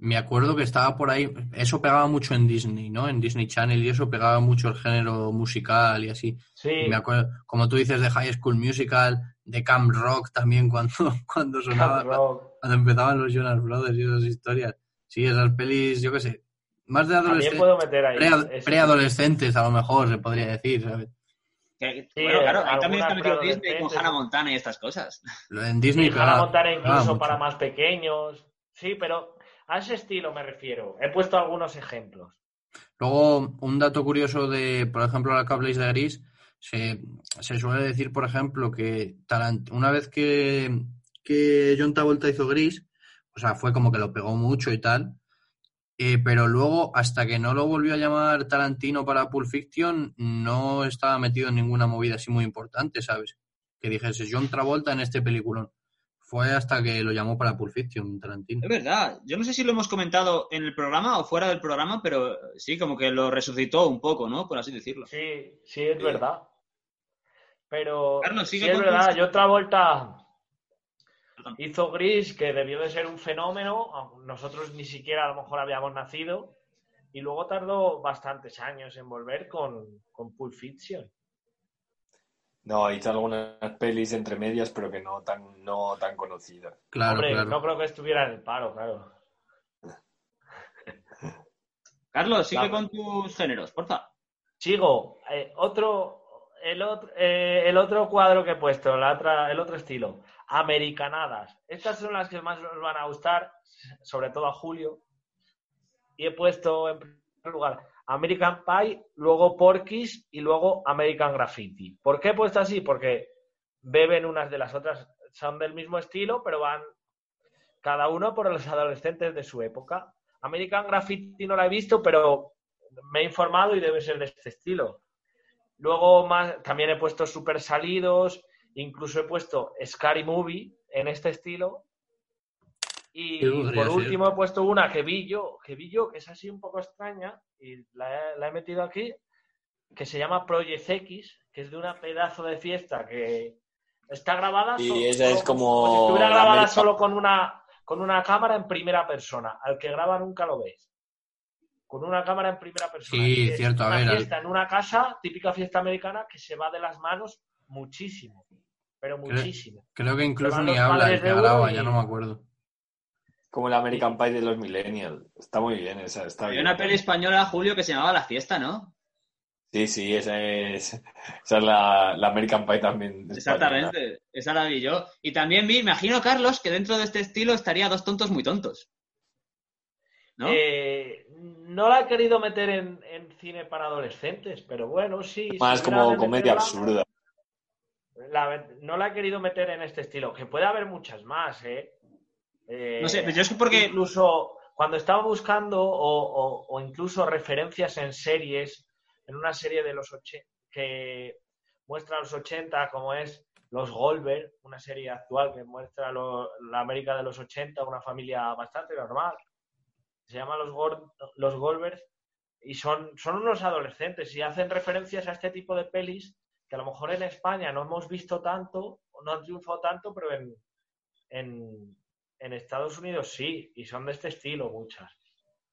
me acuerdo que estaba por ahí, eso pegaba mucho en Disney, ¿no? En Disney Channel y eso pegaba mucho el género musical y así. Sí, Y me acuerdo, como tú dices, de High School Musical, de Camp Rock también, (laughs) cuando, cuando sonaba, cuando empezaban los Jonas Brothers y esas historias. Sí, esas pelis, yo qué sé, más de adolescentes, puedo meter ahí. pre- preadolescentes a lo mejor se podría decir, ¿sabes? Que- Sí, bueno, claro, ahí también está metido Disney con. Hannah Montana y estas cosas. Lo En Disney Sí, Hannah Montana incluso para más pequeños. Sí, pero a ese estilo me refiero. He puesto algunos ejemplos. Luego, un dato curioso de, por ejemplo, la que habléis de Gris, se, se suele decir, por ejemplo, que Tarant una vez que, que John Travolta hizo Gris, o sea, fue como que lo pegó mucho y tal, eh, pero luego, hasta que no lo volvió a llamar Tarantino para Pulp Fiction, no estaba metido en ninguna movida así muy importante, ¿sabes? Que dijese John Travolta en este peliculón. Fue hasta que lo llamó para Pulp Fiction, Tarantino. Es verdad, yo no sé si lo hemos comentado en el programa o fuera del programa, pero sí, como que lo resucitó un poco, ¿no? Por así decirlo. Sí, sí, es Sí. verdad. Pero Carlos, sí sigue es con verdad, tus- yo Perdón. Hizo Gris, que debió de ser un fenómeno, aunque nosotros ni siquiera a lo mejor habíamos nacido, y luego tardó bastantes años en volver con, con Pulp Fiction. No, hizo algunas pelis entre medias, pero que no tan, no tan conocidas. Claro, Hombre, claro. no creo que estuviera en el paro, claro. (laughs) Carlos, sigue Claro. con tus géneros, porfa. Sigo, eh, otro, el otro, eh, el otro cuadro que he puesto, la otra, el otro estilo, americanadas. Estas son las que más nos van a gustar, sobre todo a Julio. Y he puesto en primer lugar American Pie, luego Porky's y luego American Graffiti. ¿Por qué he puesto así? Porque beben unas de las otras, son del mismo estilo, pero van cada uno por los adolescentes de su época. American Graffiti no la he visto, pero me he informado y debe ser de este estilo. Luego más, también he puesto Super Salidos, incluso he puesto Scary Movie en este estilo. Y por ser. último he puesto una que vi yo, que vi yo, que es así un poco extraña, y la he, la he metido aquí, que se llama Project X, que es de una pedazo de fiesta que está grabada Y solo- esa es como si estuviera grabada solo con una, con una cámara en primera persona. Al que graba nunca lo ves. Con una cámara en primera persona. Sí, es cierto, a una ver, al- fiesta en una casa, típica fiesta americana, que se va de las manos muchísimo. Pero Creo- muchísimo. Creo que incluso ni habla el que graba, y- ya no me acuerdo. Como el American Pie de los Millennials. Está muy bien esa, está Había bien. una peli española, Julio, que se llamaba La Fiesta, ¿no? Sí, sí, esa es, esa es la, la American Pie también. española. Exactamente, esa la vi yo. Y también vi, imagino, Carlos, que dentro de este estilo estaría Dos tontos muy tontos. ¿No? Eh, no la he querido meter en, en cine para adolescentes, pero bueno, sí. Más como comedia meterla, absurda. La- no la he querido meter en este estilo, que puede haber muchas más, ¿eh? Eh, No sé, pero yo es que porque- Incluso cuando estaba buscando o, o- o incluso referencias en series, en una serie de los 80 que muestra los 80, como es Los Goldberg, una serie actual que muestra lo- la América de los 80, una familia bastante normal. Se llama Los, Gor- los Goldberg y son, son unos adolescentes y hacen referencias a este tipo de pelis que a lo mejor en España no hemos visto tanto, o no han triunfado tanto, pero en, en, en Estados Unidos sí, y son de este estilo muchas,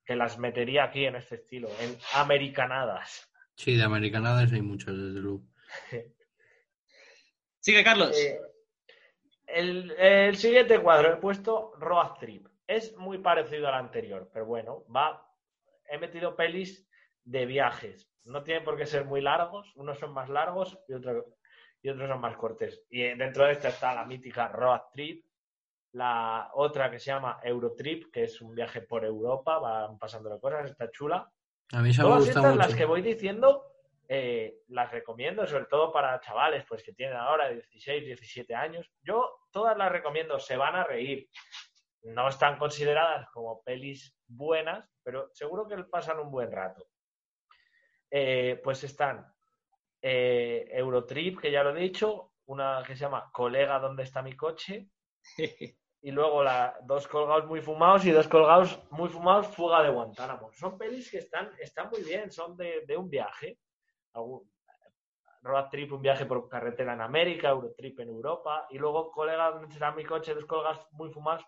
que las metería aquí en este estilo, en americanadas. Sí, de americanadas hay muchas, desde luego. (laughs) Sigue, Carlos. Eh, el, el siguiente cuadro he puesto Road Trip. Es muy parecido al anterior, pero bueno, va. He metido pelis de viajes. No tienen por qué ser muy largos, unos son más largos y, otros y otros son más cortos. Y dentro de esta está la mítica Road Trip, la otra que se llama Eurotrip, que es un viaje por Europa, van pasando cosas, está chula. A mí me Todas estas, mucho. las que voy diciendo, eh, las recomiendo, sobre todo para chavales pues que tienen ahora 16, 17 años. Yo todas las recomiendo, se van a reír. No están consideradas como pelis buenas, pero seguro que pasan un buen rato. Eh, pues están eh, Eurotrip, que ya lo he dicho, una que se llama Colega, ¿dónde está mi coche? (laughs) y luego la, dos colgados muy fumados y dos colgados muy fumados, fuga de Guantánamo. Son pelis que están, están muy bien, son de, de un viaje. Algún- road trip, un viaje por carretera en América, Eurotrip en Europa, y luego colega, donde será mi coche, dos colgados muy fumados,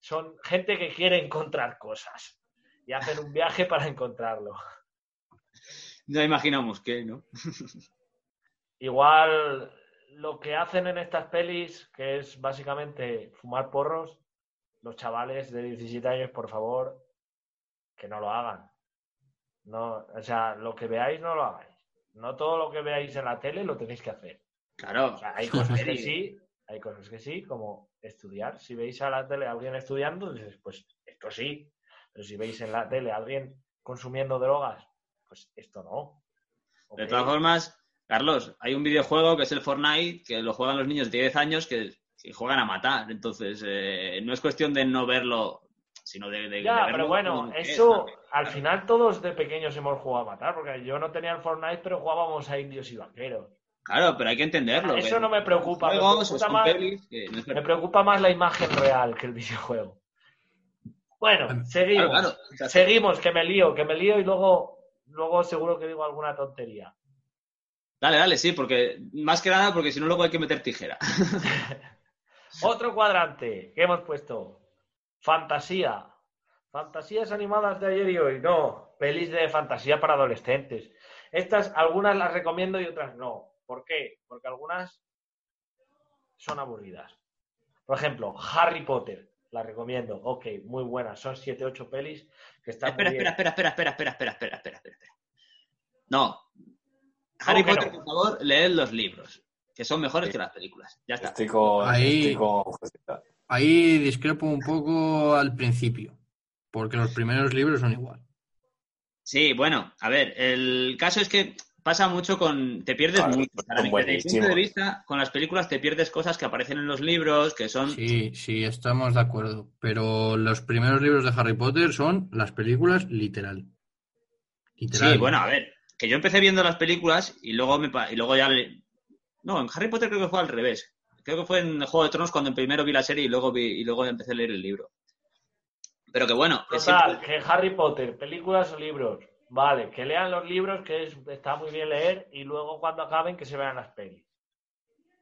son gente que quiere encontrar cosas y hacen un viaje para encontrarlo. Ya imaginamos que, ¿no? (laughs) Igual lo que hacen en estas pelis, que es básicamente fumar porros, los chavales de 17 años, por favor, que no lo hagan. No, o sea, lo que veáis no lo hagáis. No todo lo que veáis en la tele lo tenéis que hacer. Claro. O sea, hay cosas que (laughs) sí, hay cosas que sí, como estudiar. Si veis a la tele a alguien estudiando, dices, pues esto sí. Pero si veis en la tele a alguien consumiendo drogas, pues esto no. De todas formas, Carlos, hay un videojuego que es el Fortnite, que lo juegan los niños de 10 años que, que juegan a matar. Entonces, eh, no es cuestión de no verlo, sino de, de- de Ya, verlo pero bueno, es, eso al final todos de pequeños hemos jugado a matar, porque yo no tenía el Fortnite, pero jugábamos a indios y vaqueros. Claro, pero hay que entenderlo. Eso que no me preocupa, me preocupa más- pelis que no es Me verdad. preocupa más la imagen real que el videojuego. Bueno, seguimos. Claro, claro. Seguimos, que me lío, que me lío y luego, luego seguro que digo alguna tontería. Dale, dale, sí, porque más que nada, porque si no, luego hay que meter tijera. (laughs) Otro cuadrante que hemos puesto. Fantasía. Fantasías animadas de ayer y hoy. No, pelis de fantasía para adolescentes. Estas, algunas las recomiendo y otras no. ¿Por qué? Porque algunas son aburridas. Por ejemplo, Harry Potter. La recomiendo. Ok, muy buena. Son 7-8 pelis que están espera, muy espera, bien. espera, espera, espera, espera, espera, espera, espera, espera. No. Harry Potter, no? por favor, leed los libros, que son mejores Sí. que las películas. Ya está. Estoy con, Ahí- estoy con Josita. Ahí discrepo un poco al principio, porque los primeros libros son igual. Sí, bueno, a ver, el caso es que pasa mucho con... Te pierdes Claro, mucho. son Para mí, desde mi punto de vista, con las películas te pierdes cosas que aparecen en los libros, que son... Sí, sí, estamos de acuerdo. Pero los primeros libros de Harry Potter son las películas literal. Literal. Sí, bueno, a ver, que yo empecé viendo las películas y luego me pa- y luego ya le- no, en Harry Potter creo que fue al revés. Creo que fue en Juego de Tronos cuando primero vi la serie y luego vi y luego empecé a leer el libro. Pero que bueno, que Total, siempre- que Harry Potter, películas o libros. Vale, que lean los libros, que es- está muy bien leer, y luego cuando acaben que se vean las pelis.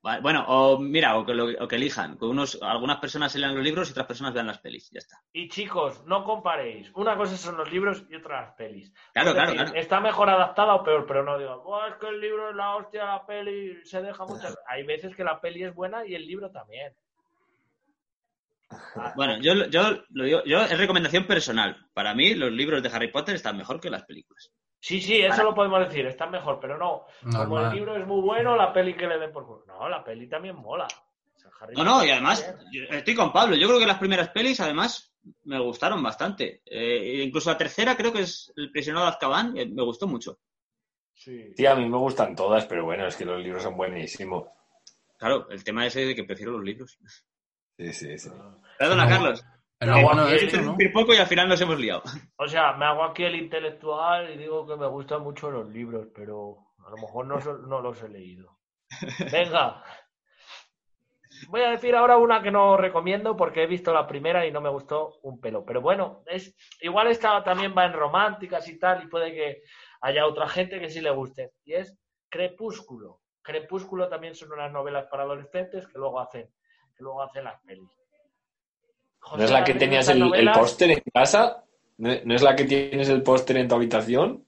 Vale, bueno, o mira, o que, lo- o que elijan, que unos algunas personas se lean los libros y otras personas vean las pelis, ya está. Y chicos, no comparéis. Una cosa son los libros y otra las pelis. Claro, claro, claro. Está mejor adaptada o peor, pero no digo, "Buah, es que el libro es la hostia, la peli se deja mucho. Hay veces que la peli es buena y el libro también. Bueno, yo, yo lo digo, yo es recomendación personal. Para mí los libros de Harry Potter están mejor que las películas. Sí, sí, eso lo podemos decir, está mejor, pero no. Como el libro es muy bueno, la peli que le den por culo. No, la peli también mola. O sea, Harry No, no, y además, estoy con Pablo. Yo creo que las primeras pelis, además, me gustaron bastante. Eh, incluso la tercera, creo que es El prisionero de Azkaban, eh, me gustó mucho. Sí. Sí, a mí me gustan todas, pero bueno, es que los libros son buenísimos. Claro, el tema ese de que prefiero los libros. Sí, sí, sí. Perdona, No, Carlos. No, bueno esto, ¿no? Interrumpir poco y al final nos hemos liado. O sea, me hago aquí el intelectual y digo que me gustan mucho los libros, pero a lo mejor no, (laughs) no los he leído. Venga. Voy a decir ahora una que no recomiendo porque he visto la primera y no me gustó un pelo. Pero bueno, es igual esta también va en románticas y tal y puede que haya otra gente que sí le guste. Y es Crepúsculo. Crepúsculo también son unas novelas para adolescentes que luego hacen, que luego hacen las pelis. ¿No es la que tenías el, póster en casa? ¿No no es la que tienes el póster en tu habitación?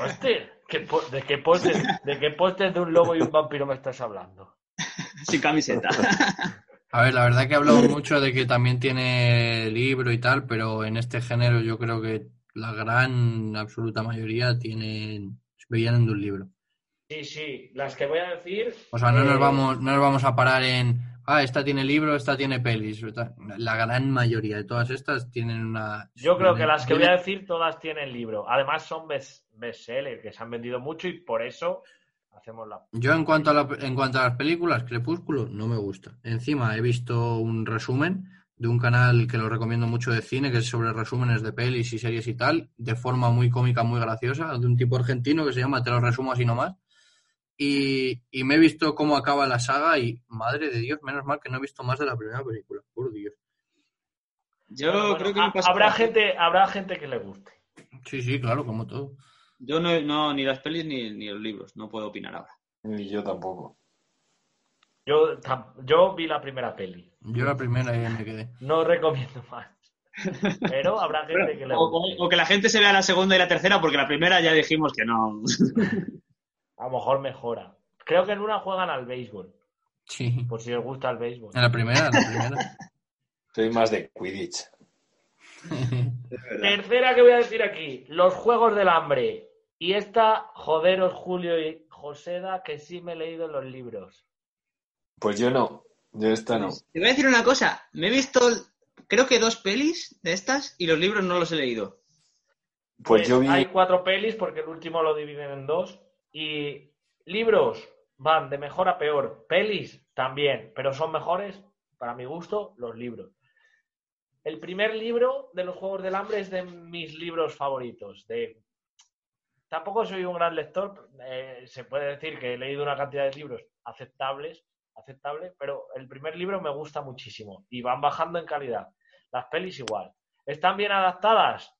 ¿Póster? ¿Qué po- ¿De qué póster? ¿De qué póster de un lobo y un vampiro me estás hablando? (laughs) Sin camiseta. (laughs) A ver, la verdad que he hablado mucho de que también tiene libro y tal, pero en este género yo creo que la gran absoluta mayoría tienen vienen de un libro. Sí, sí, las que voy a decir. O sea, no nos eh, vamos, no nos vamos a parar en ah, esta tiene libro, esta tiene pelis. La gran mayoría de todas estas tienen una. Yo creo que las que voy a decir todas tienen libro. Además son best bestsellers que se han vendido mucho y por eso hacemos la. Yo en cuanto a la- en cuanto a las películas, Crepúsculo no me gusta. Encima he visto un resumen de un canal que lo recomiendo mucho de cine, que es sobre resúmenes de pelis y series y tal, de forma muy cómica, muy graciosa, de un tipo argentino que se llama Te lo resumo así nomás. Y, y me he visto cómo acaba la saga y, madre de Dios, menos mal que no he visto más de la primera película, por Dios. Yo Bueno, creo que ha- habrá gente, habrá gente que le guste. Sí, sí, claro, como todo. Yo no, no ni las pelis ni, ni los libros, no puedo opinar ahora. Ni yo tampoco. Yo, tam- yo vi la primera peli. Yo la primera ya me quedé. No recomiendo más. Pero habrá gente que le O, guste. o- o que la gente se vea la segunda y la tercera, porque la primera ya dijimos que no. (laughs) A lo mejor mejora. Creo que en una juegan al béisbol, Sí. por si os gusta el béisbol. En la primera, en la primera. (laughs) Soy más de Quidditch. (laughs) Tercera que voy a decir aquí, los Juegos del Hambre. Y esta, joderos Julio y Joseda, que sí me he leído los libros. Pues yo no. Yo esta no. Te voy a decir una cosa. Me he visto, creo que dos pelis de estas y los libros no los he leído. Pues yo vi. Hay cuatro pelis porque el último lo dividen en dos. Y libros van de mejor a peor. Pelis también, pero son mejores, para mi gusto, los libros. El primer libro de los Juegos del Hambre es de mis libros favoritos. Tampoco soy un gran lector. eh, se puede decir que he leído una cantidad de libros aceptables, aceptable, pero el primer libro me gusta muchísimo y van bajando en calidad. Las pelis igual. ¿Están bien adaptadas?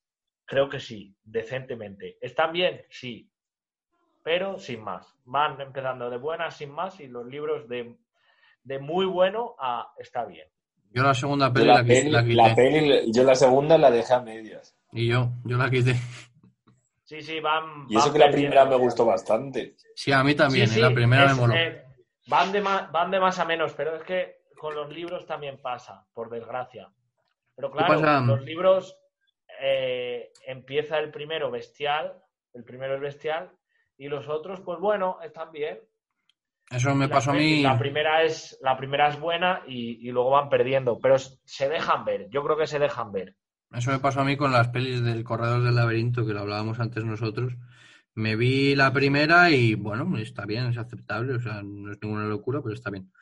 Creo que sí, decentemente. ¿Están bien? Sí, pero sin más. Van empezando de buenas sin más y los libros de, de muy bueno a está bien. Yo la segunda yo peli la, la, quis- peli, la quité. la peli- yo la segunda la dejé a medias. Y yo, yo la quité. Sí, sí, van. Y eso van que la primera me gustó bastante. Sí, a mí también, Sí, en la primera es, me moló. eh, van, de más, van de más a menos, pero es que con los libros también pasa, por desgracia. Pero claro, pasa? los libros eh, empieza el primero bestial, el primero es bestial, y los otros, pues bueno, están bien. Eso me La pasó a mí. La primera es, la primera es buena y, y luego van perdiendo, pero se dejan ver. Yo creo que se dejan ver. Eso me pasó a mí con las pelis del Corredor del Laberinto, que lo hablábamos antes nosotros. Me vi la primera y, bueno, está bien, es aceptable, o sea, no es ninguna locura, pero está bien.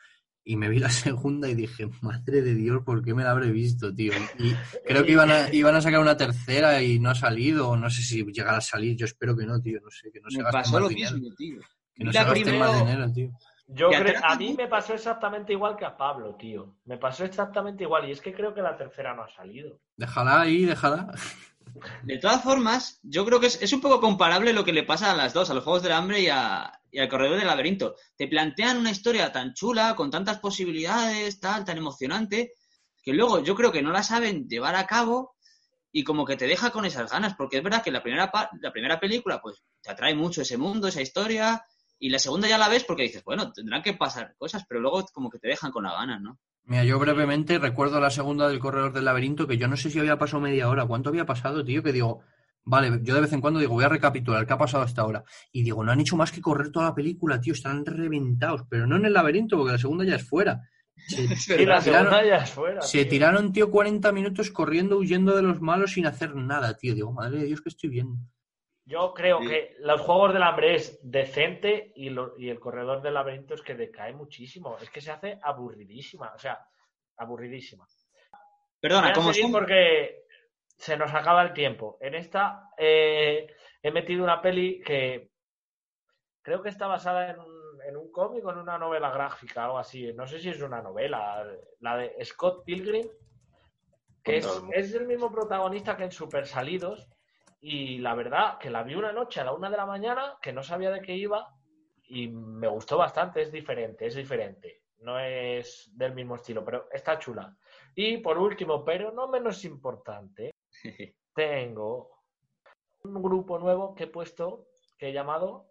Y me vi la (laughs) segunda y dije, madre de Dios, ¿por qué me la habré visto, tío? Y (laughs) creo que iban a, iban a sacar una tercera y no ha salido, o no sé si llegará a salir, yo espero que no, tío, no sé, que no se Me gaste pasó más lo dinero. mismo, tío. Que no La se gaste primera- más dinero, tío. Yo creo, a mí me pasó exactamente igual que a Pablo, tío. Me pasó exactamente igual y es que creo que la tercera no ha salido. Déjala ahí, déjala. De todas formas, yo creo que es, es un poco comparable lo que le pasa a las dos, a los Juegos del Hambre y, a- y al Corredor del Laberinto. Te plantean una historia tan chula, con tantas posibilidades, tal, tan emocionante, que luego yo creo que no la saben llevar a cabo y como que te deja con esas ganas, porque es verdad que la primera, la primera película pues te atrae mucho ese mundo, esa historia, y la segunda ya la ves porque dices, bueno, tendrán que pasar cosas, pero luego como que te dejan con la ganas, ¿no? Mira, yo brevemente recuerdo la segunda del Corredor del Laberinto, que yo no sé si había pasado media hora. ¿Cuánto había pasado, tío? Que digo, vale, yo de vez en cuando digo, voy a recapitular qué ha pasado hasta ahora. Y digo, no han hecho más que correr toda la película, tío, están reventados, pero no en el laberinto, porque la segunda ya es fuera. Se, (laughs) Es Y la tiraron- segunda ya es fuera. se tío. tiraron, tío, 40 minutos corriendo, huyendo de los malos sin hacer nada, tío. Digo, madre de Dios, que estoy viendo. Yo creo Sí. que los Juegos del Hambre es decente y, lo- y el Corredor del Laberinto es que decae muchísimo. Es que se hace aburridísima. O sea, aburridísima. Perdona, ¿cómo son? porque se nos acaba el tiempo. En esta eh, he metido una peli que creo que está basada en un, en un cómic o en una novela gráfica, algo así. No sé si es una novela, la de Scott Pilgrim, que es, es el mismo protagonista que en Super Salidos. Y la verdad que la vi una noche a la una de la mañana, que no sabía de qué iba, y me gustó bastante, es diferente, es diferente. No es del mismo estilo, pero está chula. Y por último, pero no menos importante, (laughs) tengo un grupo nuevo que he puesto, que he llamado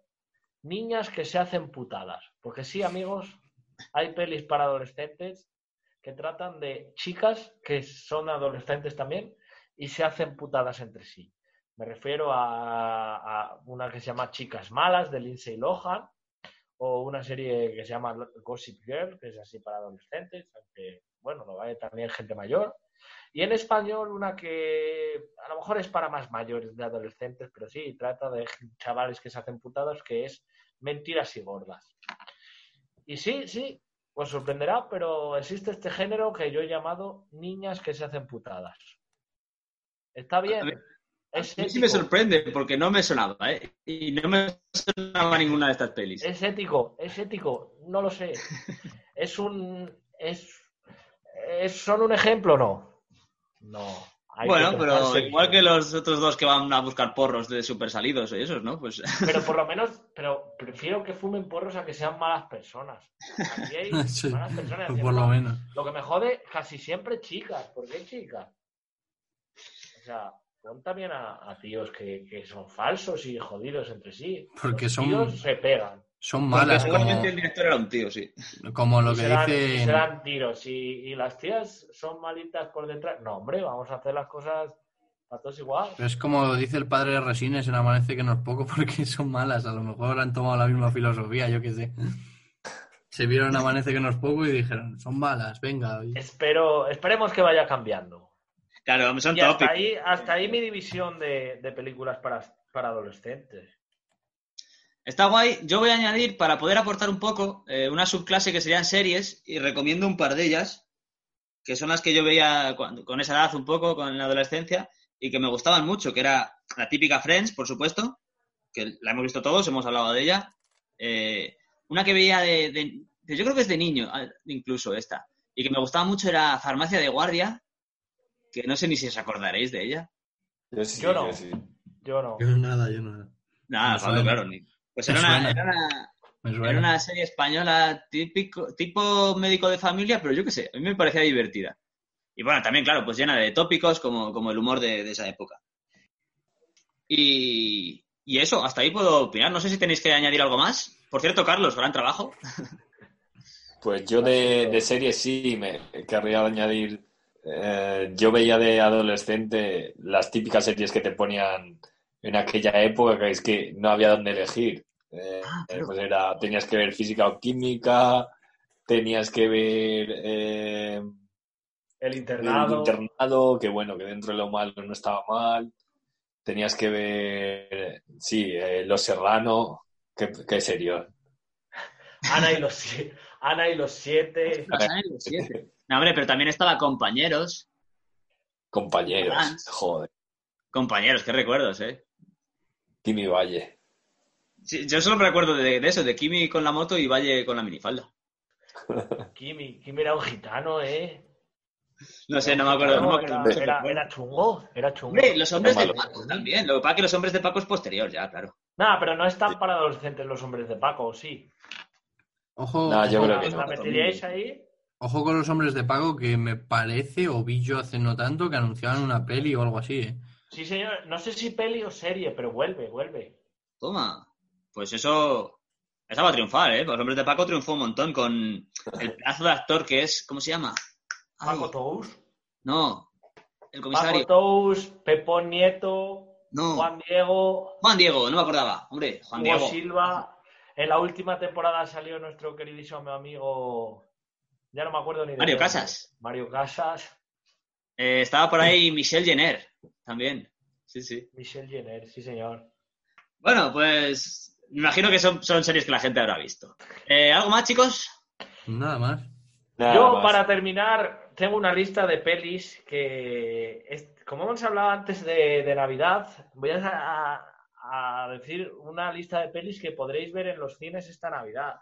Niñas que se hacen putadas. Porque sí, amigos, hay pelis para adolescentes que tratan de chicas que son adolescentes también y se hacen putadas entre sí. Me refiero a, una que se llama Chicas Malas de Lindsay Lohan o una serie que se llama Gossip Girl, que es así para adolescentes, aunque, bueno, lo hay también gente mayor. Y en español una que a lo mejor es para más mayores de adolescentes, pero sí, trata de chavales que se hacen putadas, que es Mentiras y Gordas. Y sí, sí, os sorprenderá, pero existe este género que yo he llamado Niñas que se hacen putadas. Está bien. Es A mí sí me sorprende porque no me sonaba, ¿eh? Y no me sonaba ninguna de estas pelis. Es ético, es ético, no lo sé. (laughs) Es un. Es- ¿Son un ejemplo o no? No. hay bueno, que pero igual que los otros dos que van a buscar porros de super salidos y esos, ¿no? Pues (laughs) Pero por lo menos, pero prefiero que fumen porros a que sean malas personas. Aquí hay (laughs) Sí, malas personas. por lo encima, menos. Lo que me jode, casi siempre chicas. ¿Por qué chicas? O sea, pon también a, a tíos que, que son falsos y jodidos entre sí. Porque Los son- tíos se pegan. Son porque malas, seguramente el como, director era un tío, sí. como lo y que se dan, y dicen. se dan tiros. Y, y las tías son malitas por detrás. No, hombre, vamos a hacer las cosas a todos igual. Es como dice el padre de Resines en Amanece que no es poco (laughs) porque son malas. A lo mejor han tomado la misma filosofía, yo qué sé. Se vieron en Amanece que no es poco y dijeron, son malas, venga. Espero, esperemos que vaya cambiando. Claro, son Y hasta tópicos. ahí, hasta ahí mi división de, de películas para, para adolescentes. Está guay. Yo voy a añadir, para poder aportar un poco, eh, una subclase que serían series y recomiendo un par de ellas, que son las que yo veía cuando- con esa edad un poco, con la adolescencia, y que me gustaban mucho, que era la típica Friends, por supuesto, que la hemos visto todos, hemos hablado de ella. Eh, una que veía de, de- de- Yo creo que es de niño, ah, incluso esta, y que me gustaba mucho era Farmacia de Guardia, que no sé ni si os acordaréis de ella. Yo sí, Yo no. yo sí. Yo no. Yo nada, yo nada. Nada, Me Pablo, suena. claro. ni- Pues era una, era una- Era serie española típico, tipo médico de familia, pero yo qué sé, a mí me parecía divertida. Y bueno, también, claro, pues llena de tópicos como, como el humor de, de esa época. Y, y eso, hasta ahí puedo opinar. No sé si tenéis que añadir algo más. Por cierto, Carlos, gran trabajo. (laughs) Pues yo de, de series sí me querría añadir. eh, yo veía de adolescente las típicas series que te ponían en aquella época, que es que no había dónde elegir. Eh, claro. pues era, tenías que ver física o química, tenías que ver eh, El el internado. que bueno, que dentro de lo malo no estaba mal. Tenías que ver, sí, eh, Los Serrano, qué, qué serio. Ana y los sie- (laughs) Ana y los siete. No, hombre, pero también estaba Compañeros. Compañeros, joder, Compañeros, qué recuerdos, ¿eh? Kimi Valle. Sí, yo solo me recuerdo de, de eso, de Kimi con la moto y Valle con la minifalda. (laughs) Kimi, Kimi era un gitano, ¿eh? No sé, no me acuerdo. No me Era, acuerdo. era- era chungo, era chungo. Hombre, los hombres de. Paco también. Lo que pasa es que los hombres de Paco es posterior, ya, claro. Nada, pero no están para adolescentes los hombres de Paco, ¿o sí. Ojo, No, yo ojo, creo que ¿Os no. la meteríais ahí? ojo con los hombres de pago que me parece, o vi yo hace no tanto, que anunciaban una peli o algo así, ¿eh? Sí, señor. No sé si peli o serie, pero vuelve, vuelve. Toma. Pues eso. Esa va a triunfar, ¿eh? Los hombres de Paco triunfó un montón con el pedazo de actor que es. ¿Cómo se llama? Ay, Paco Tous. no. El Paco comisario. Tous, Pepón Nieto, No. Juan Diego, Juan Diego, no me acordaba. Hombre, Juan Hugo Diego. Silva. En la última temporada salió nuestro queridísimo amigo. Ya no me acuerdo ni de Mario. Casas. Mario Casas. Eh, estaba por ahí Michelle Jenner también. Sí, sí. Michelle Jenner, sí, señor. Bueno, pues. Me imagino que son, son series que la gente habrá visto. Eh, ¿Algo más, chicos? Nada más. Nada Yo, más. para terminar, tengo una lista de pelis que, es- como hemos hablado antes de, de Navidad, voy a, a decir una lista de pelis que podréis ver en los cines esta Navidad.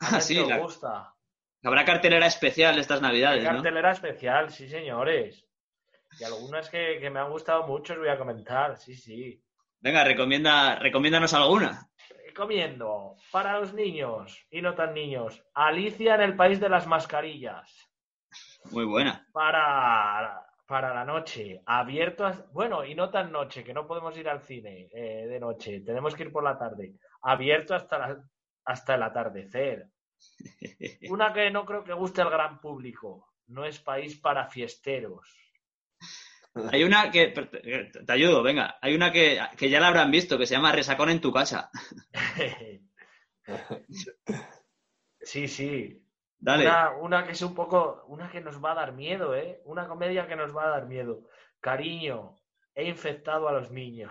Ah, sí, si os la- gusta. Habrá cartelera especial estas navidades, ¿no? Cartelera especial, sí, señores. Y algunas que, que me han gustado mucho os voy a comentar, sí, sí. Venga, recomienda, recomiéndanos alguna. Recomiendo para los niños y no tan niños, Alicia en el País de las Mascarillas. Muy buena. para, para la noche, abierto, a- bueno, y no tan noche, que no podemos ir al cine eh, de noche, tenemos que ir por la tarde, abierto hasta, la- hasta el atardecer. (laughs) Una que no creo que guste al gran público, no es país para fiesteros. Hay una que. Te te ayudo, venga. Hay una que, que ya la habrán visto, que se llama Resacón en tu casa. (laughs) Sí, sí. Dale. Una, una que es un poco, una que nos va a dar miedo, ¿eh? Una comedia que nos va a dar miedo. Cariño, he infectado a los niños.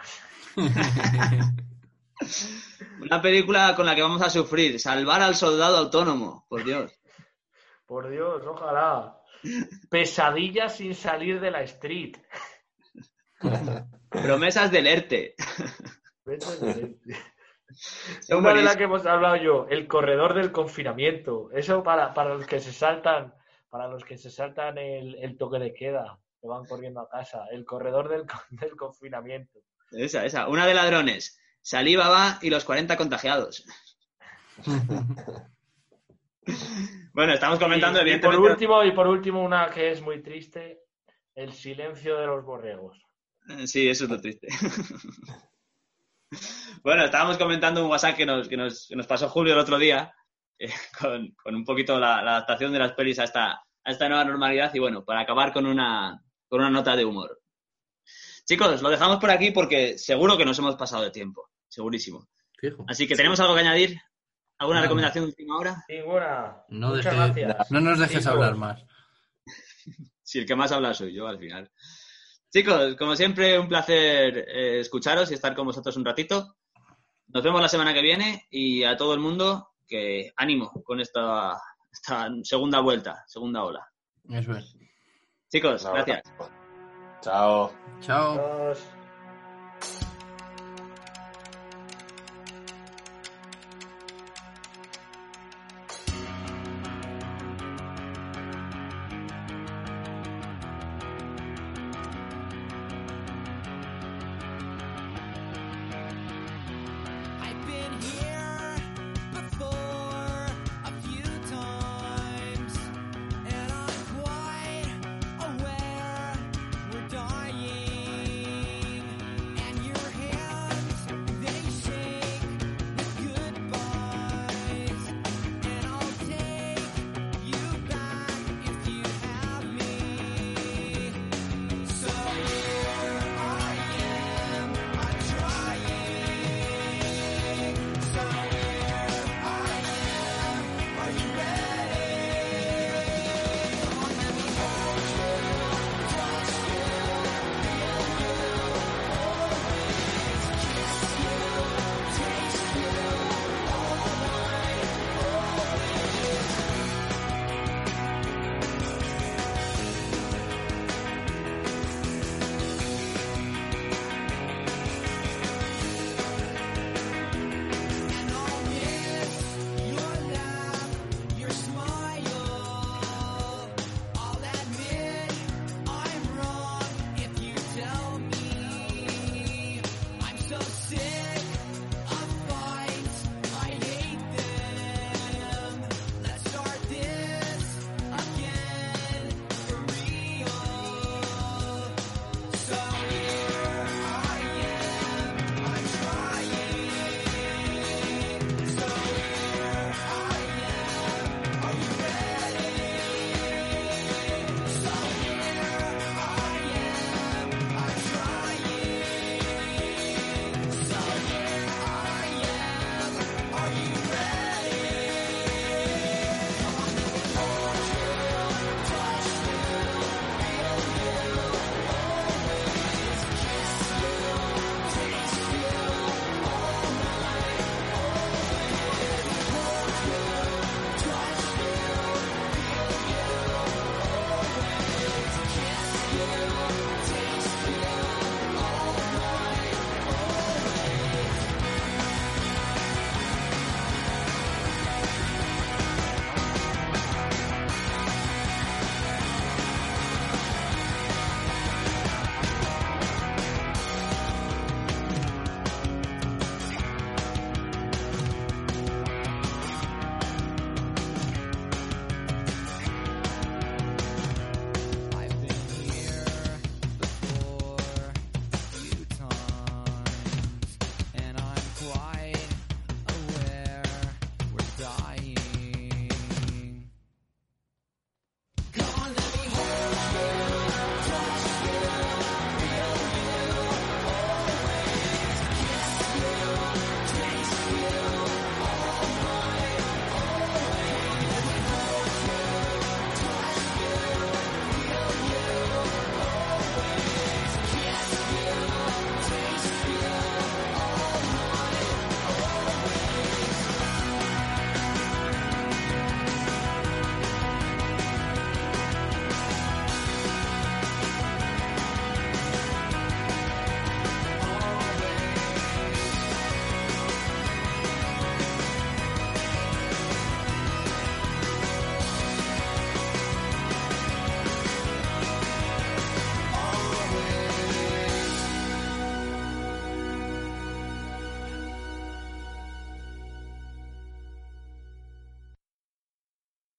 (laughs) Una película con la que vamos a sufrir. Salvar al soldado autónomo. Por Dios. Por Dios, ojalá. Pesadilla sin salir de la street. (laughs) Promesas del ERTE. Son (laughs) Una de las que hemos hablado yo, el corredor del confinamiento. Eso para, para los que se saltan, para los que se saltan el, el toque de queda, que van corriendo a casa. El corredor del (laughs) confinamiento. Esa, esa. Una de ladrones. Saliva va y los 40 contagiados. Bueno, estamos comentando, y, y por evidentemente. último, y por último, una que es muy triste, el silencio de los borregos. Eh, Sí, eso es lo triste. (laughs) bueno, estábamos comentando un WhatsApp que nos, que nos, que nos pasó Julio el otro día, eh, (laughs) con, con un poquito la, la adaptación de las pelis a esta, a esta nueva normalidad y bueno, para acabar con una, con una nota de humor. Chicos, lo dejamos por aquí porque seguro que nos hemos pasado de tiempo, segurísimo. Fijo. Así que tenemos algo que añadir. ¿Alguna recomendación de última hora? Ninguna. No, Muchas deje- gracias. no nos dejes Chicos. hablar más. (laughs) Si el que más habla soy yo al final. Chicos, como siempre, un placer eh, escucharos y estar con vosotros un ratito. Nos vemos la semana que viene y a todo el mundo que ánimo con esta, esta segunda vuelta, segunda ola. Eso es. Chicos, gracias. Chao. Chao. Adiós.